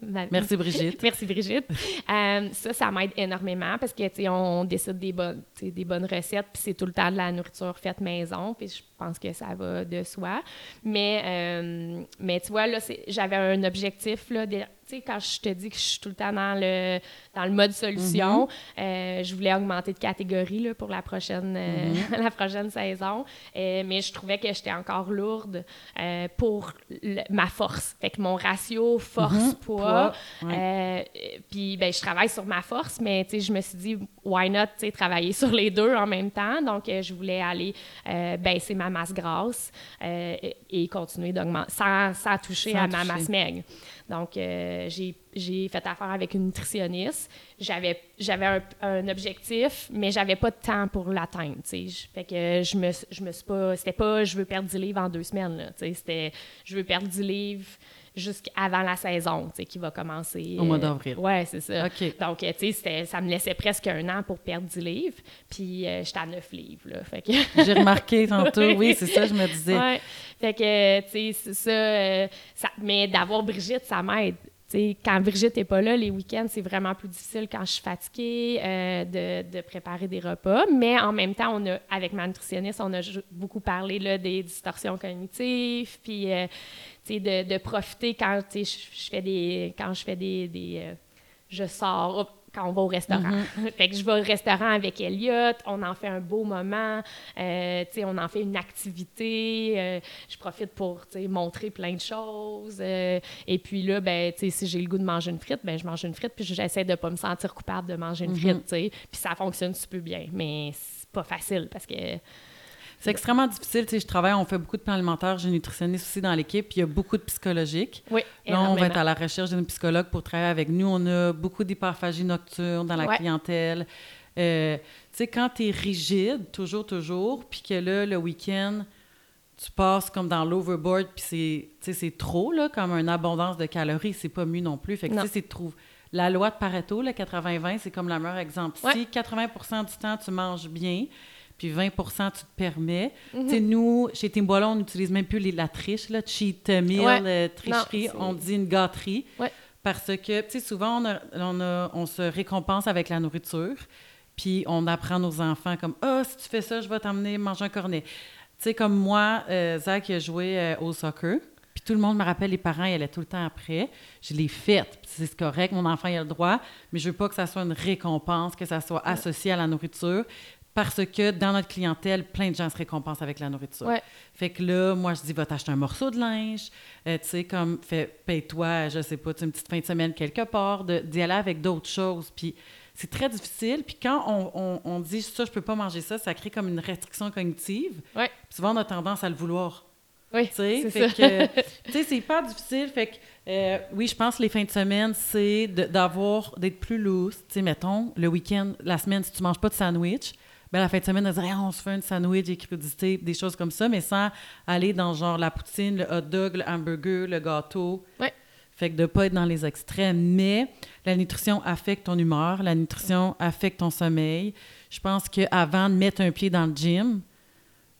Merci, Brigitte. Merci Brigitte. Euh, ça, ça m'aide énormément parce que sais, on décide des bonnes, des bonnes recettes, puis c'est tout le temps de la nourriture faite maison, puis je pense que ça va de soi. Mais, euh, mais tu vois, là, j'avais un objectif, là, de- tu sais, quand je te dis que je suis tout le temps dans le, dans le mode solution, euh, je voulais augmenter de catégorie là, pour la prochaine, euh, la prochaine saison, Euh, mais je trouvais que j'étais encore lourde pour le- ma force. Fait que mon ratio force-poids, Poids, ouais. euh, puis ben, je travaille sur ma force, mais tu sais, je me suis dit, why not tu sais, travailler sur les deux en même temps? Donc, je voulais aller baisser ma masse grasse euh, et, et continuer d'augmenter sans, sans toucher Sans à ma masse maigre. Donc, euh, j'ai fait affaire avec une nutritionniste. J'avais j'avais un, un objectif, mais j'avais pas de temps pour l'atteindre. Fait que je me, je me suis pas. C'était pas je veux perdre 10 livres en deux semaines. C'était je veux perdre 10 livres jusqu'avant la saison, tu sais, qui va commencer. Au mois euh, d'avril. Ouais, c'est ça. Donc, euh, tu sais, ça me laissait presque un an pour perdre 10 livres. Puis, euh, j'étais à 9 livres, là. Fait que... J'ai remarqué tantôt, oui, c'est ça, je me disais. Ouais. Fait que, tu sais, c'est ça, euh, ça- Mais d'avoir Brigitte, ça m'aide. Quand Brigitte n'est pas là, les week-ends, c'est vraiment plus difficile quand je suis fatiguée euh, de, de préparer des repas. Mais en même temps, on a, avec ma nutritionniste, on a beaucoup parlé là, des distorsions cognitives, puis euh, de, de profiter quand je, je fais des. Quand je fais des. des, euh, je sors. quand on va au restaurant. fait que je vais au restaurant avec Elliot, on en fait un beau moment, euh, tu sais, on en fait une activité, euh, je profite pour, montrer plein de choses. euh, et puis là, ben, si j'ai le goût de manger une frite, ben, je mange une frite, puis j'essaie de pas me sentir coupable de manger une frite, tu sais. Puis ça fonctionne super bien, mais c'est pas facile parce que... C'est extrêmement difficile. Tu sais, je travaille, on fait beaucoup de plans alimentaires, j'ai une nutritionniste aussi dans l'équipe, puis il y a beaucoup de psychologiques. Oui, Là, on va être à la recherche d'une psychologue pour travailler avec nous. On a beaucoup d'hyperphagie nocturne dans la Ouais. clientèle. Euh, tu sais, quand tu es rigide, toujours, toujours, puis que là, le week-end, tu passes comme dans l'overboard, puis c'est, trop, là, comme une abondance de calories, c'est pas mieux non plus. Fait que, tu sais, c'est de trouver... La loi de Pareto, le 80-20, c'est comme le meilleur exemple. Ouais. Si 80% du temps, tu manges bien, puis 20 tu te permets. Mhm. Tu sais, nous, chez Timbola, on n'utilise même plus les, la triche, là, cheat meal, Ouais. euh, tricherie. Non, on dit une gâterie. Ouais. Parce que, tu sais, souvent, on, a- on, a- on se récompense avec la nourriture, puis on apprend nos enfants comme « Ah, si tu fais ça, je vais t'emmener manger un cornet. » Tu sais, comme moi, euh, Zach il a joué euh, au soccer, puis tout le monde me rappelle, les parents, ils allaient tout le temps après. Je l'ai faite, puis c'est correct, mon enfant, il a le droit, mais je veux pas que ça soit une récompense, que ça soit associé à la nourriture, parce que dans notre clientèle, plein de gens se récompensent avec la nourriture. Ouais. Fait que là, moi, je dis, va t'acheter un morceau de linge, euh, tu sais, comme, fais, paye-toi, je sais pas, une petite fin de semaine quelque part, d'y aller avec d'autres choses. Puis c'est très difficile. Puis quand on, on- on dit, ça, je peux pas manger ça, ça crée comme une restriction cognitive. Ouais. Souvent, on a tendance à le vouloir. Oui, Tu sais, c'est fait ça. que, tu sais, c'est pas difficile. Fait que, euh, oui, je pense que les fins de semaine, c'est d'avoir, d'être plus loose. Tu sais, mettons, le week-end, la semaine, si tu manges pas de sandwich, ben la fin de semaine, on se dit, Hey, on se fait un sandwich, des crudités, des choses comme ça, mais sans aller dans genre la poutine, le hot dog, le hamburger, le gâteau. Ouais. Fait que de pas être dans les extrêmes. Mais la nutrition affecte ton humeur, la nutrition affecte ton sommeil. Je pense qu'avant de mettre un pied dans le gym,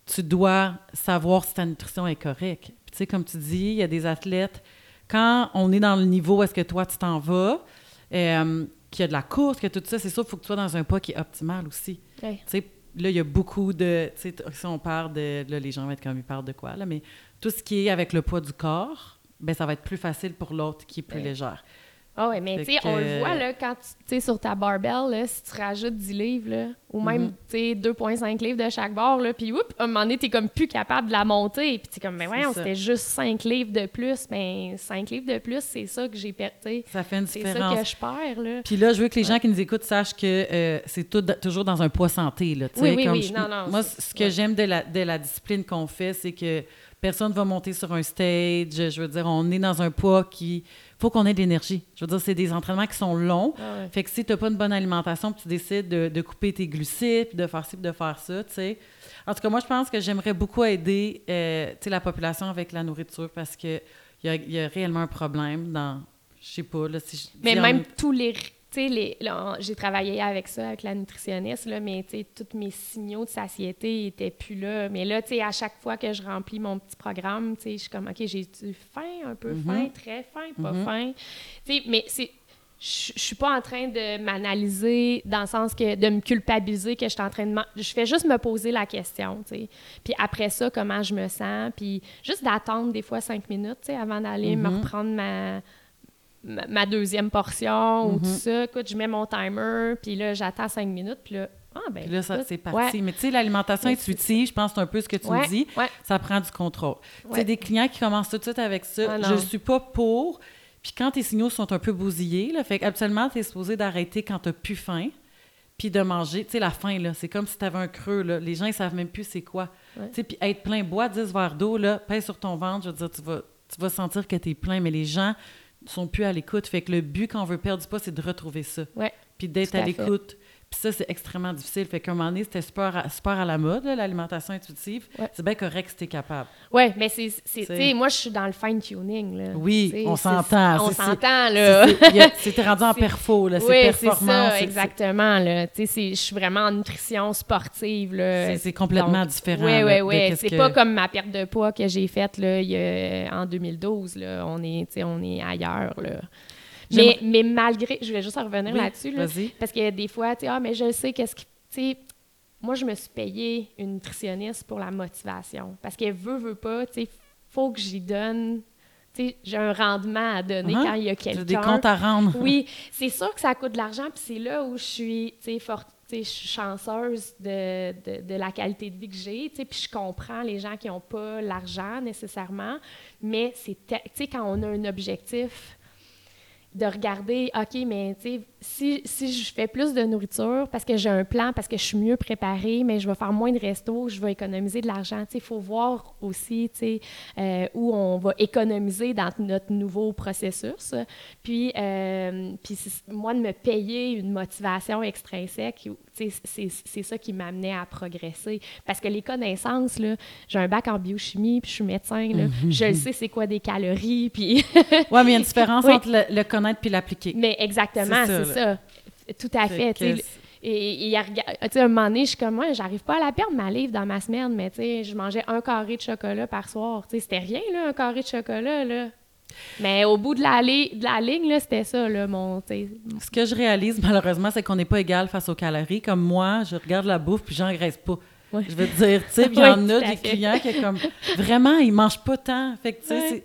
tu dois savoir si ta nutrition est correcte. Puis, tu sais, comme tu dis, il y a des athlètes, quand on est dans le niveau où est-ce que toi, tu t'en vas, euh, qu'il y a de la course, que tout ça, c'est sûr, il faut que tu sois dans un pas qui est optimal aussi. Ouais. Tu sais, là, il y a beaucoup de... Tu sais, t- si on parle de... Là, les gens vont être comme, ils parlent de quoi, là? Mais tout ce qui est avec le poids du corps, ben ça va être plus facile pour l'autre qui est plus légère. Ah ouais, mais tu sais, on le voit là, quand tu sais, sur ta barbell, là, si tu rajoutes 10 livres, là, ou même tu sais, 2,5 livres de chaque barre, là, puis oups, à un moment donné, t'es comme plus capable de la monter. Puis t'es comme, mais ça. c'était juste 5 livres de plus. Ben, 5 livres de plus, c'est ça que j'ai perdu. Ça fait une C'est ça différence. que je perds, là. Puis là, je veux que les gens qui nous écoutent sachent que euh, c'est tout, toujours dans un poids santé. Là, tu Oui, sais, oui, comme oui. je- Non, non, moi, ce que ouais. j'aime de la, de la discipline qu'on fait, c'est que personne va monter sur un stage. Je veux dire, on est dans un poids qui... faut qu'on ait de l'énergie. Je veux dire, c'est des entraînements qui sont longs. Ah ouais. Fait que si tu n'as pas une bonne alimentation, puis tu décides de, de couper tes glucides, puis de faire ci, puis de faire ça, tu sais. En tout cas, moi, je pense que j'aimerais beaucoup aider euh, la population avec la nourriture parce qu'il y a, y a réellement un problème dans... Je sais pas, là, si je Mais même tous les. Sais, j'ai travaillé avec ça, avec la nutritionniste, là, mais tu sais, tous mes signaux de satiété étaient plus là. Mais là, tu sais, à chaque fois que je remplis mon petit programme, tu sais, je suis comme, OK, j'ai-tu faim, un peu Mhm. faim, très faim, pas Mhm. faim? Tu sais, mais c'est. Je suis pas en train de m'analyser dans le sens que de me culpabiliser que je suis en train de. Je fais juste me poser la question, tu sais. Puis après ça, comment je me sens, puis juste d'attendre des fois cinq minutes, tu sais, avant d'aller me Mhm. reprendre ma, ma, deuxième portion ou Mhm. tout ça. Écoute, je mets mon timer, puis là, j'attends cinq minutes, puis là, ah ben. Puis là, c'est parti. ouais. Mais tu sais, l'alimentation intuitive, je pense que c'est un peu ce que tu Ouais, me dis, ouais. ça prend du contrôle. Tu sais, des clients qui commencent tout de suite avec ça, Ah, je ne suis pas pour. Puis quand tes signaux sont un peu bousillés, là, fait qu'habituellement, tu es supposé d'arrêter quand tu n'as plus faim, puis de manger. Tu sais, la faim, là, c'est comme si tu avais un creux. Là. Les gens, ils savent même plus c'est quoi. Tu sais, puis être plein, bois 10 verres d'eau, là, pèse sur ton ventre, je veux dire, tu vas, tu vas sentir que tu es plein, mais les gens sont plus à l'écoute. Fait que le but quand on veut perdre du poids, c'est de retrouver ça. Ouais. Puis d'être à à l'écoute. Puis ça, c'est extrêmement difficile. Fait qu'à un moment donné, c'était super, à- super à la mode, l'alimentation intuitive. Ouais. C'est bien correct si t'es capable. Oui, mais c'est. Tu sais, moi, je suis dans le fine-tuning. là. Oui, on s'entend, On s'entend, là. C'était rendu en perfo, là. C'est Oui, c'est performance. ça, c'est- exactement. Là. Tu sais, je suis vraiment en nutrition sportive. là. c'est- complètement Donc, différent. Oui, oui, oui. C'est pas comme ma perte de poids que j'ai faite là, il y a- en 2012. Là. On, est, tu sais, on est ailleurs. Là. Mais, mais malgré, je vais juste revenir Oui, là-dessus, là, parce que des fois, tu sais, ah, mais je sais qu'est-ce qui. Tu sais, moi, je me suis payé une nutritionniste pour la motivation. Parce qu'elle veut, veut pas, tu sais, faut que j'y donne. Tu sais, j'ai un rendement à donner Uh-huh. quand il y a quelqu'un. des comptes à rendre. Oui, c'est sûr que ça coûte de l'argent, puis c'est là où je suis, tu sais, forte. Je suis chanceuse de, de, de la qualité de vie que j'ai, tu sais, puis je comprends les gens qui n'ont pas l'argent nécessairement, mais c'est, te- tu sais, quand on a un objectif, de regarder, OK, mais si, si je fais plus de nourriture parce que j'ai un plan, parce que je suis mieux préparée, mais je vais faire moins de restos, je vais économiser de l'argent. Tu sais, il faut voir aussi, tu sais, euh, où on va économiser dans notre nouveau processus. Puis, euh, puis moi, de me payer une motivation extrinsèque, tu sais, c'est ça qui m'amenait à progresser. Parce que les connaissances, là, j'ai un bac en biochimie, puis je suis médecin, là, je le sais c'est quoi des calories, puis... Ouais, mais il y a une différence Oui. entre le, le connaître puis l'appliquer. Mais exactement, C'est ça. Tout à fait. sais. Et, à un moment donné, je suis comme, moi, j'arrive pas à la perdre, ma livre, dans ma semaine, mais tu sais, je mangeais un carré de chocolat par soir. Tu sais, c'était rien, là, un carré de chocolat, là. Mais au bout de la, li- de la ligne, c'était ça, là, mon, Ce que je réalise, malheureusement, c'est qu'on n'est pas égal face aux calories. Comme moi, je regarde la bouffe puis j'engraisse pas. Je veux te dire, tu sais, puis il y Oui, en a des fait. clients qui, comme, vraiment, ils mangent pas tant. Fait que, tu sais, Ouais.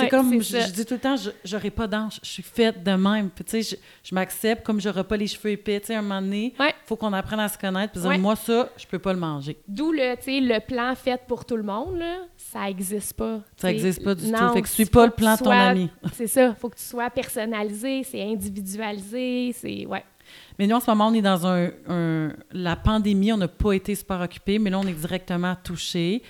C'est- comme, je, dis tout le temps, je- j'aurai pas d'ange, je suis faite de même. Puis, tu sais, je, je m'accepte comme j'aurai pas les cheveux épais. Tu sais, à un moment donné, Ouais. faut qu'on apprenne à se connaître. Puis, moi, ça, je peux pas le manger. D'où le, le plan fait pour tout le monde, là, ça existe pas. Ça existe pas du Non, tout. Fait que suis pas le plan de ton sois- ami. C'est ça, faut que tu sois personnalisé, c'est individualisé, c'est... Ouais. Mais nous, en ce moment, on est dans un. un- la pandémie, on n'a pas été super occupés, mais là, on est directement touché.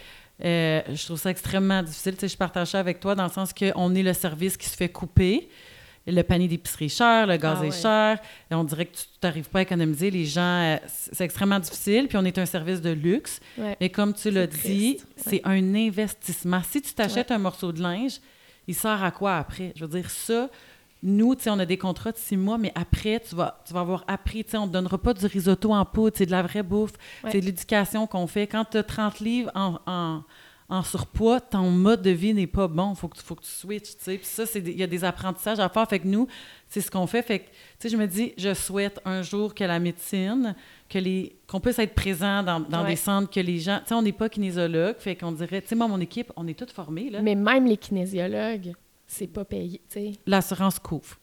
Euh, je trouve ça extrêmement difficile. Tu sais, je partage ça avec toi dans le sens qu'on est le service qui se fait couper. Le panier d'épicerie est cher, le gaz Ah est ouais. cher. Et on dirait que tu n'arrives pas à économiser. Les gens, euh, c'est extrêmement difficile. Puis on est un service de luxe. Ouais. Mais comme tu l'as dit, c'est un investissement. Si tu t'achètes un morceau de linge, il sort à quoi après? Je veux dire, ça, nous, tu sais, on a des contrats de six mois, mais après, tu vas, tu vas avoir appris, tu sais, on ne te donnera pas du risotto en poudre, c'est de la vraie bouffe. Ouais. C'est de l'éducation qu'on fait. Quand tu as 30 livres en, en, en surpoids, ton mode de vie n'est pas bon. Il faut que, tu- faut que tu switches, tu sais. Puis ça, il y a des apprentissages à faire. Fait que nous, c'est ce qu'on fait. Fait que, tu sais, je me dis, je souhaite un jour que la médecine, que les qu'on puisse être présent dans, dans Ouais. des centres, que les gens... Tu sais, on n'est pas kinésiologue, fait qu'on dirait... Tu sais, moi, mon équipe, on est toutes formées, là. Mais même les kinésiologues, c'est pas payé, tu sais. L'assurance couvre.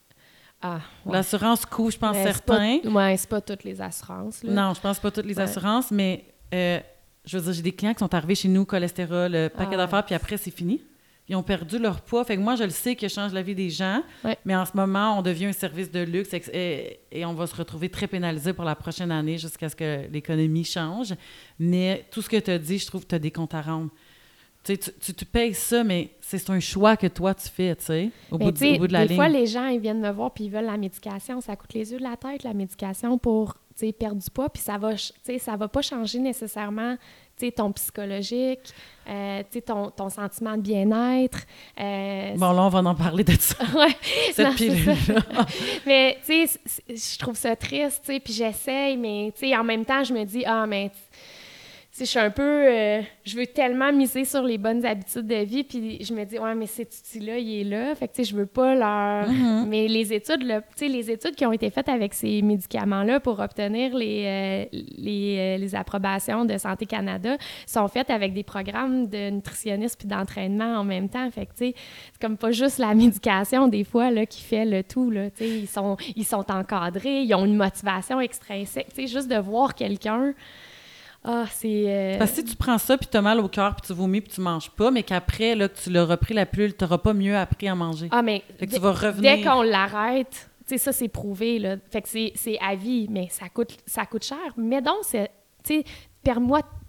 Ah, ouais. L'assurance couvre, je pense, Mais c'est certains. pas- Ouais, c'est pas toutes les assurances, là. Non, je pense pas toutes les Ouais. assurances, mais euh, je veux dire, j'ai des clients qui sont arrivés chez nous, cholestérol, euh, paquet Ah. d'affaires, puis après, c'est fini. Ils ont perdu leur poids. Fait que moi, je le sais que je change la vie des gens, mais en ce moment, on devient un service de luxe et, et on va se retrouver très pénalisé pour la prochaine année jusqu'à ce que l'économie change. Mais tout ce que tu as dit, je trouve que tu as des comptes à rendre. Tu, tu, tu, payes ça, mais c'est un choix que toi, tu fais, tu sais, au, Mais bout au bout de la des ligne. fois, les gens, ils viennent me voir puis ils veulent la médication. Ça coûte les yeux de la tête, la médication, pour perdre du poids. Puis ça va, ch- tu sais, ça va pas changer nécessairement tu sais, ton psychologique, euh, tu sais, ton, ton sentiment de bien-être. Euh, Bon, là, on va en parler de ça, ouais. cette Non, c'est ça. pilule-là. Mais, tu sais, je trouve ça triste, tu sais, puis j'essaye, mais, tu sais, en même temps, je me dis, ah, mais, je suis un peu, euh, je veux tellement miser sur les bonnes habitudes de vie, puis je me dis, ouais, mais cet outil-là, il est là, fait que, tu sais, je veux pas leur... Mhm. Mais les études, là, tu sais, les études qui ont été faites avec ces médicaments-là pour obtenir les, euh, les, euh, les approbations de Santé Canada sont faites avec des programmes de nutritionnistes puis d'entraînement en même temps, fait que, tu sais, c'est comme pas juste la médication, des fois, là, qui fait le tout, là, tu sais, ils sont, ils sont encadrés, ils ont une motivation extrinsèque, tu sais, juste de voir quelqu'un, ah, c'est... euh, Parce que si tu prends ça, puis tu as mal au cœur, puis tu vomis, puis tu manges pas, mais qu'après, là, que tu l'as repris la pilule, tu n'auras pas mieux appris à manger. Ah, mais Fait que dès- tu vas revenir. dès qu'on l'arrête, tu sais, ça, c'est prouvé, là. Fait que c'est c'est à vie, mais ça coûte, ça coûte cher. Mais donc, c'est, tu sais,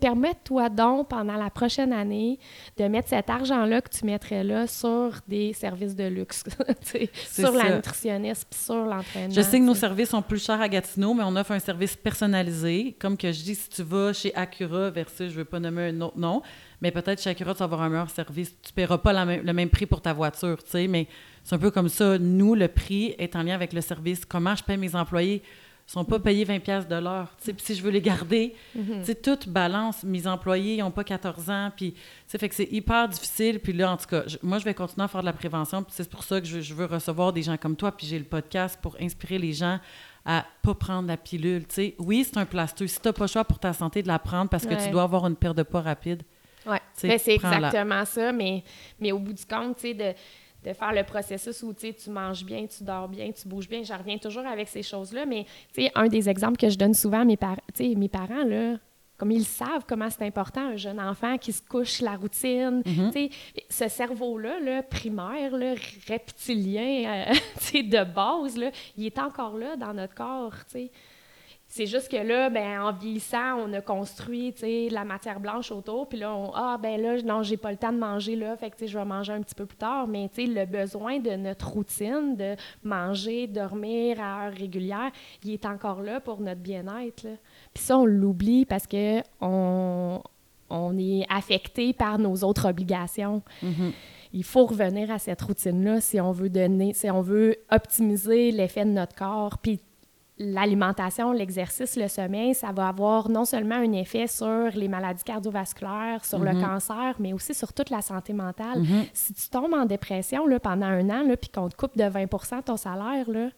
permets-toi donc, pendant la prochaine année, de mettre cet argent-là que tu mettrais là sur des services de luxe, sur la nutritionniste puis sur l'entraînement. Je sais que nos services sont plus chers à Gatineau, mais on offre un service personnalisé. Comme que je dis, si tu vas chez Acura versus, je ne veux pas nommer un autre nom, mais peut-être chez Acura, tu vas avoir un meilleur service. Tu ne paieras pas le même prix pour ta voiture, tu sais, mais c'est un peu comme ça. Nous, le prix est en lien avec le service. Comment je paie mes employés? Sont pas payés 20 pièces de l'heure. si je veux les garder, mm tout balance. Mes employés, ils n'ont pas 14 ans. Puis, fait que c'est hyper difficile. Puis là, en tout cas, moi, je vais continuer à faire de la prévention. Puis c'est pour ça que je, veux recevoir des gens comme toi. Puis j'ai le podcast pour inspirer les gens à pas prendre la pilule. oui, c'est un plaster. Si tu n'as pas le choix pour ta santé de la prendre parce que tu dois avoir une perte de poids rapide. Oui, ben, c'est exactement ça. Mais, mais au bout du compte, tu sais, de de faire le processus où tu manges bien, tu dors bien, tu bouges bien. Je reviens toujours avec ces choses-là, mais un des exemples que je donne souvent à mes, par mes parents, là, comme ils savent comment c'est important, un jeune enfant qui se couche la routine, mm-hmm. ce cerveau-là, là, primaire, là, reptilien, euh, de base, là, il est encore là dans notre corps. C'est juste que là, ben, en vieillissant, on a construit, la matière blanche autour, puis là, on, ah, ben là, non, j'ai pas le temps de manger là, fait que, je vais manger un petit peu plus tard, mais, tu sais, le besoin de notre routine, de manger, dormir à heure régulière, il est encore là pour notre bien-être, Puis ça, on l'oublie parce que on, on est affecté par nos autres obligations. Mm-hmm. il faut revenir à cette routine-là si on veut donner, si on veut optimiser l'effet de notre corps. Puis l'alimentation, l'exercice, le sommeil, ça va avoir non seulement un effet sur les maladies cardiovasculaires, sur le mhm. cancer, mais aussi sur toute la santé mentale. Mhm. Si tu tombes en dépression là, pendant un an, puis qu'on te coupe de 20% ton salaire, là,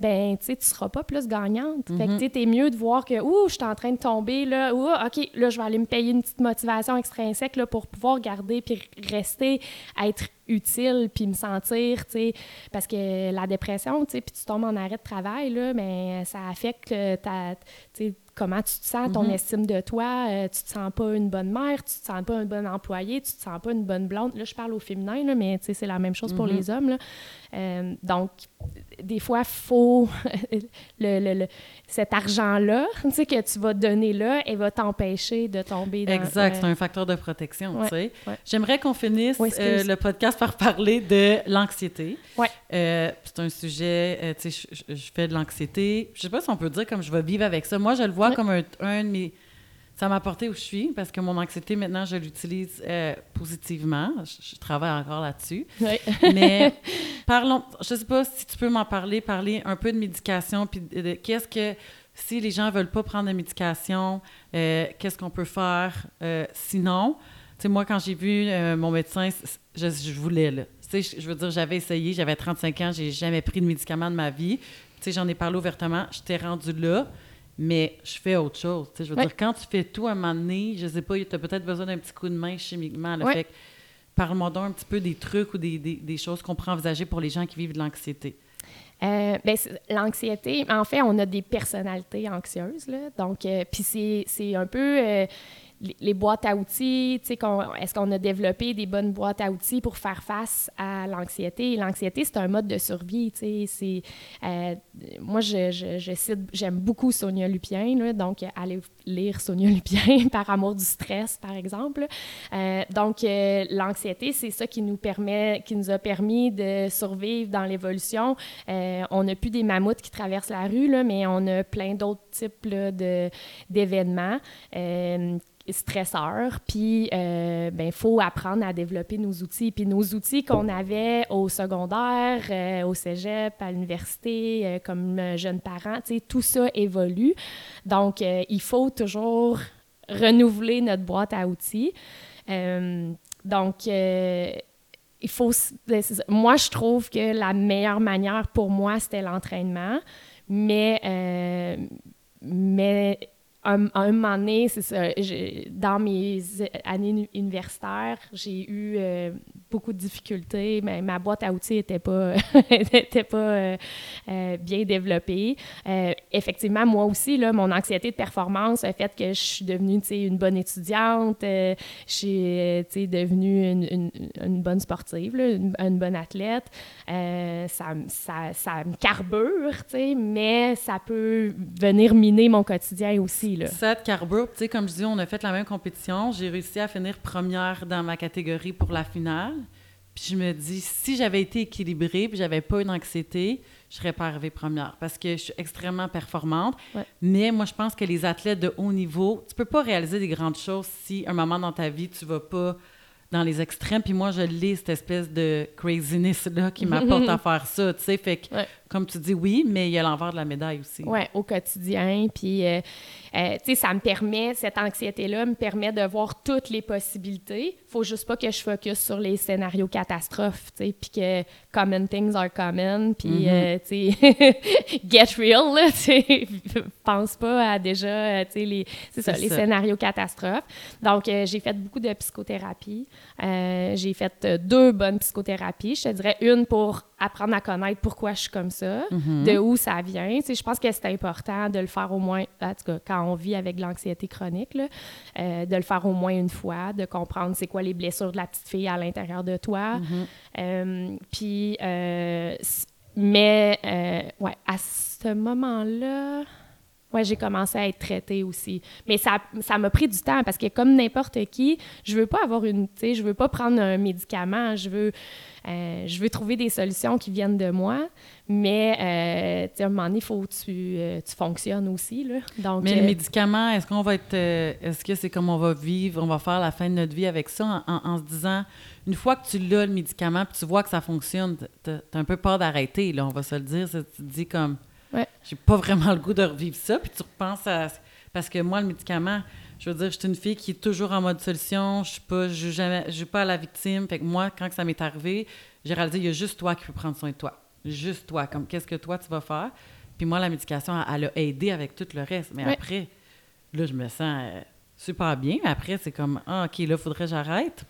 ben, tu sais, tu seras pas plus gagnante. Fait que, mhm. tu es mieux de voir que, ouh, je suis en train de tomber, là, ouh, OK, là, je vais aller me payer une petite motivation extrinsèque, là, pour pouvoir garder puis rester, être utile puis me sentir, tu sais, parce que la dépression, tu sais, puis tu tombes en arrêt de travail, là, mais ça affecte ta, comment tu te sens, ton mhm. estime de toi, euh, tu te sens pas une bonne mère, tu te sens pas un bon employé, tu te sens pas une bonne blonde. Là, je parle au féminin, là, mais c'est la même chose pour mhm. les hommes. Là. Euh, donc, des fois, il faut le, cet argent-là que tu vas donner là, et va t'empêcher de tomber dans... Exact, c'est un facteur de protection, tu sais. J'aimerais qu'on finisse euh, le podcast par parler de l'anxiété. Ouais. c'est un sujet, tu sais, je, je, fais de l'anxiété. Je sais pas si on peut dire comme je vais vivre avec ça. Moi, je le vois comme un, un de mes. Ça m'a apporté où je suis parce que mon anxiété, maintenant, je l'utilise euh, positivement. Je, travaille encore là-dessus. Mais parlons, je sais pas si tu peux m'en parler, parler un peu de médication, puis de, qu'est-ce que, si les gens veulent pas prendre de médication, euh, qu'est-ce qu'on peut faire euh, sinon? Tu sais, moi, quand j'ai vu mon médecin, je, je voulais, là. Tu sais, je veux dire, j'avais essayé, j'avais 35 ans, j'ai jamais pris de médicaments de ma vie. Tu sais, j'en ai parlé ouvertement, j'étais rendue là mais je fais autre chose. Je veux dire, quand tu fais tout à un moment donné, je sais pas, tu as peut-être besoin d'un petit coup de main chimiquement. Fait parle-moi donc un petit peu des trucs ou des, des, choses qu'on pourrait envisager pour les gens qui vivent de l'anxiété. Euh, ben, l'anxiété, en fait, on a des personnalités anxieuses, là, donc, euh, puis c'est un peu... Euh, les, boîtes à outils, est-ce qu'on a développé des bonnes boîtes à outils pour faire face à l'anxiété? L'anxiété, c'est un mode de survie, c'est... Euh, moi, je, j'aime beaucoup Sonia Lupien, là, donc allez lire Sonia Lupien par amour du stress, par exemple. Euh, donc, euh, l'anxiété, c'est ça qui nous permet, qui nous a permis de survivre dans l'évolution. on n'a plus des mammouths qui traversent la rue, là, mais on a plein d'autres types de, d'événements stresseurs. Puis, euh, ben, il faut apprendre à développer nos outils. Puis, nos outils qu'on avait au secondaire, euh, au cégep, à l'université, euh, comme jeunes parents, tout ça évolue. Donc, il faut toujours renouveler notre boîte à outils. donc, il faut. Moi, je trouve que la meilleure manière pour moi, c'était l'entraînement. Mais, mais un, un moment donné, c'est ça, dans mes années universitaires, j'ai eu euh, beaucoup de difficultés. Mais ma boîte à outils n'était pas, était pas euh, euh, bien développée. Euh, effectivement, moi aussi, là, mon anxiété de performance, le fait que je suis devenue une bonne étudiante, je suis devenue une, bonne sportive, une, une, bonne athlète, ça, ça, ça, me carbure, mais ça peut venir miner mon quotidien aussi. Là. Ça te carbure, comme je dis, on a fait la même compétition. J'ai réussi à finir première dans ma catégorie pour la finale. Puis je me dis, si j'avais été équilibrée, puis j'avais pas une anxiété, je serais pas arrivée première parce que je suis extrêmement performante. Mais moi, je pense que les athlètes de haut niveau, tu peux pas réaliser des grandes choses si un moment dans ta vie, tu vas pas dans les extrêmes. Puis moi, je lis cette espèce de craziness-là qui m'apporte à faire ça, tu sais. Fait que, comme tu dis, oui, mais il y a l'envers de la médaille aussi. Oui, au quotidien. Puis, euh, euh, tu sais, ça me permet, cette anxiété-là me permet de voir toutes les possibilités. faut juste pas que je focus sur les scénarios catastrophes, tu sais, puis que common things are common, puis, euh, mm-hmm. tu sais, get real, tu sais, pense pas à déjà, tu sais, les, ça, les scénarios catastrophes. Donc, j'ai fait beaucoup de psychothérapie. j'ai fait deux bonnes psychothérapies. Je te dirais une pour apprendre à connaître pourquoi je suis comme ça, mhm. de où ça vient. Tu sais, je pense que c'est important de le faire au moins, en tout cas, quand on vit avec l'anxiété chronique, là, euh, de le faire au moins une fois, de comprendre c'est quoi les blessures de la petite fille à l'intérieur de toi. Mhm. Euh, puis, euh, mais, ouais, à ce moment-là, Ouais, j'ai commencé à être traitée aussi. Mais ça ça m'a pris du temps parce que comme n'importe qui, je veux pas avoir une, tu sais, je veux pas prendre un médicament, je veux euh, je veux trouver des solutions qui viennent de moi, mais euh, à un moment donné, il faut que tu, euh, tu, fonctionnes aussi. Là. Donc, mais le médicament, est-ce qu'on va être. est-ce que c'est comme on va vivre, on va faire la fin de notre vie avec ça en, se disant, une fois que tu l'as, le médicament, puis tu vois que ça fonctionne, tu as, un peu peur d'arrêter, là, on va se le dire. tu te dis comme, ouais. j'ai pas vraiment le goût de revivre ça, puis tu repenses à. Parce que moi, le médicament, je veux dire, je suis une fille qui est toujours en mode solution. Je suis pas, je jamais, je pas à la victime. Fait que moi, quand ça m'est arrivé, j'ai réalisé, il y a juste toi qui peux prendre soin de toi. Juste toi. Comme, qu'est-ce que toi, tu vas faire? Puis moi, la médication, elle, a aidé avec tout le reste. Mais après, là, je me sens euh, super bien. Mais après, c'est comme, ah, OK, là, faudrait que j'arrête.